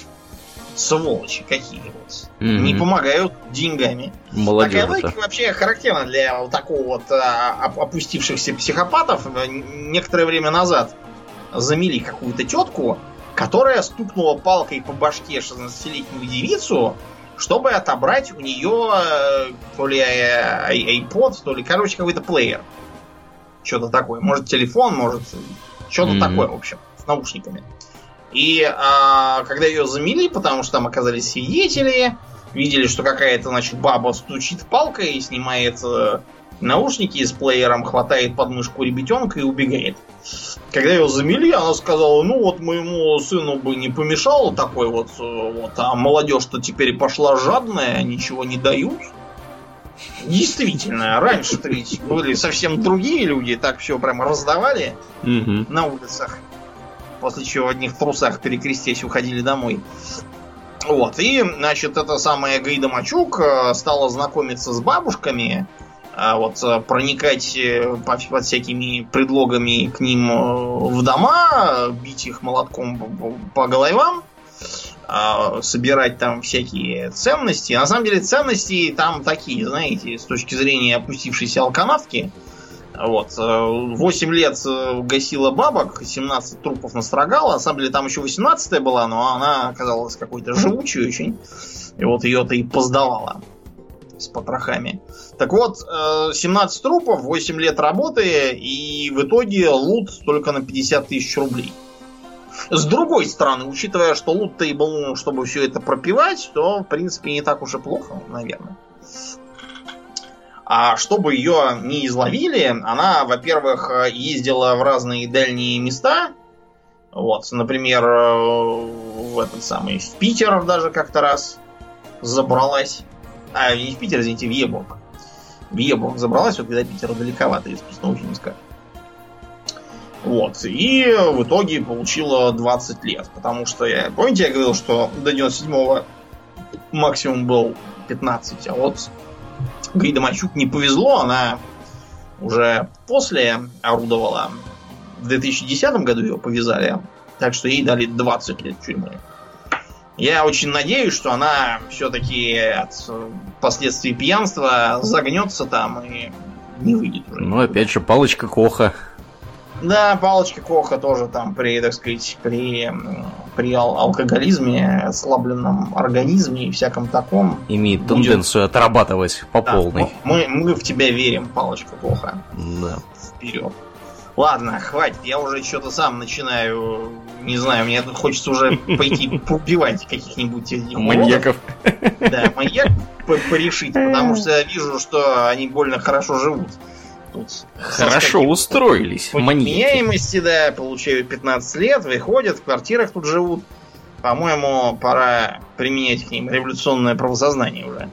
Сволочи какие вот. Мгм. Не помогают деньгами. Такая Молодежь-то. логика вообще характерна для вот такого вот а, оп- опустившихся психопатов. Э, Некоторое время назад замели какую-то тетку, которая стукнула палкой по башке 16-летнюю девицу, чтобы отобрать у нее э, то ли э, iPod, то ли, короче, какой-то плеер. Что-то такое. Может, телефон, может, что-то Мгм. такое, в общем, с наушниками. И а, когда ее замели, потому что там оказались свидетели, видели, что какая-то, значит, баба стучит палкой, снимает э, наушники с плеером, хватает подмышку ребятенка и убегает. Когда ее замели, она сказала, ну вот моему сыну бы не помешало такой вот, э, вот а молодежь-то теперь пошла жадная, ничего не дают. Действительно, раньше-то ведь были совсем другие люди, так все прямо раздавали Мгм. на улицах. После чего в одних трусах перекрестясь уходили домой. Вот, и, значит, эта самая Гайда Мачук э, стала знакомиться с бабушками, а вот э, проникать э, по- под всякими предлогами к ним в дома, бить их молотком по- по головам, а, собирать там всякие ценности. На самом деле ценности там такие, знаете, с точки зрения опустившейся алканавки. Вот. 8 лет э, гасила бабок, 17 трупов настрогала. На самом деле там еще 18 была, но она оказалась какой-то живучей очень. И вот ее-то и поздавала с потрохами. Так вот, э, 17 трупов, 8 лет работы, и в итоге лут только на 50 тысяч рублей. С другой стороны, учитывая, что лут-то и был, чтобы все это пропивать, то, в принципе, не так уж и плохо, наверное. А чтобы ее не изловили, она, во-первых, э, ездила в разные дальние места. Вот, например, э, в этот самый, в Питер даже как-то раз забралась. А, не в Питер, извините, в Ебург. В Ебург забралась, вот когда Питер далековато из Красноуфимска. Вот. И в итоге получила 20 лет. Потому что, я, помните, я говорил, что до 97-го максимум был 15. А вот Гайда Мачук не повезло, она уже после орудовала. В 2010 году ее повязали. Так что ей дали 20 лет тюрьмы. Я очень надеюсь, что она все-таки от э, последствий пьянства загнется там и не выйдет уже. Ну, опять же, палочка Коха. Да, палочка Коха тоже там при, так сказать, при, при ал- алкоголизме, ослабленном организме и всяком таком. Имеет Будет. тенденцию отрабатывать по Да, полной. мы, мы в тебя верим, палочка Коха. Да. Вперед. Ладно, хватит, я уже что-то сам начинаю, не знаю, мне хочется уже пойти поубивать каких-нибудь. Маньяков. Да, маньяк по- порешить, потому что я вижу, что они больно хорошо живут. Тут Хорошо устроились, маньяки. меняемости, да, получают 15 лет, выходят, в квартирах тут живут. По-моему, пора применять к ним революционное правосознание уже.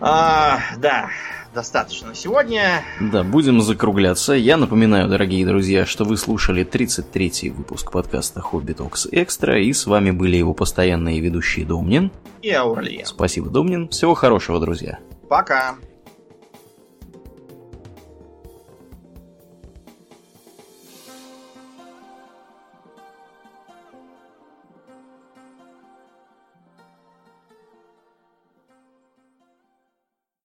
А, да, достаточно сегодня. Да, будем закругляться. Я напоминаю, дорогие друзья, что вы слушали 33-й выпуск подкаста Хобби Токс Экстра, и с вами были его постоянные ведущие Домнин. И Аурлиен. Спасибо, Домнин. Всего хорошего, друзья. Пока.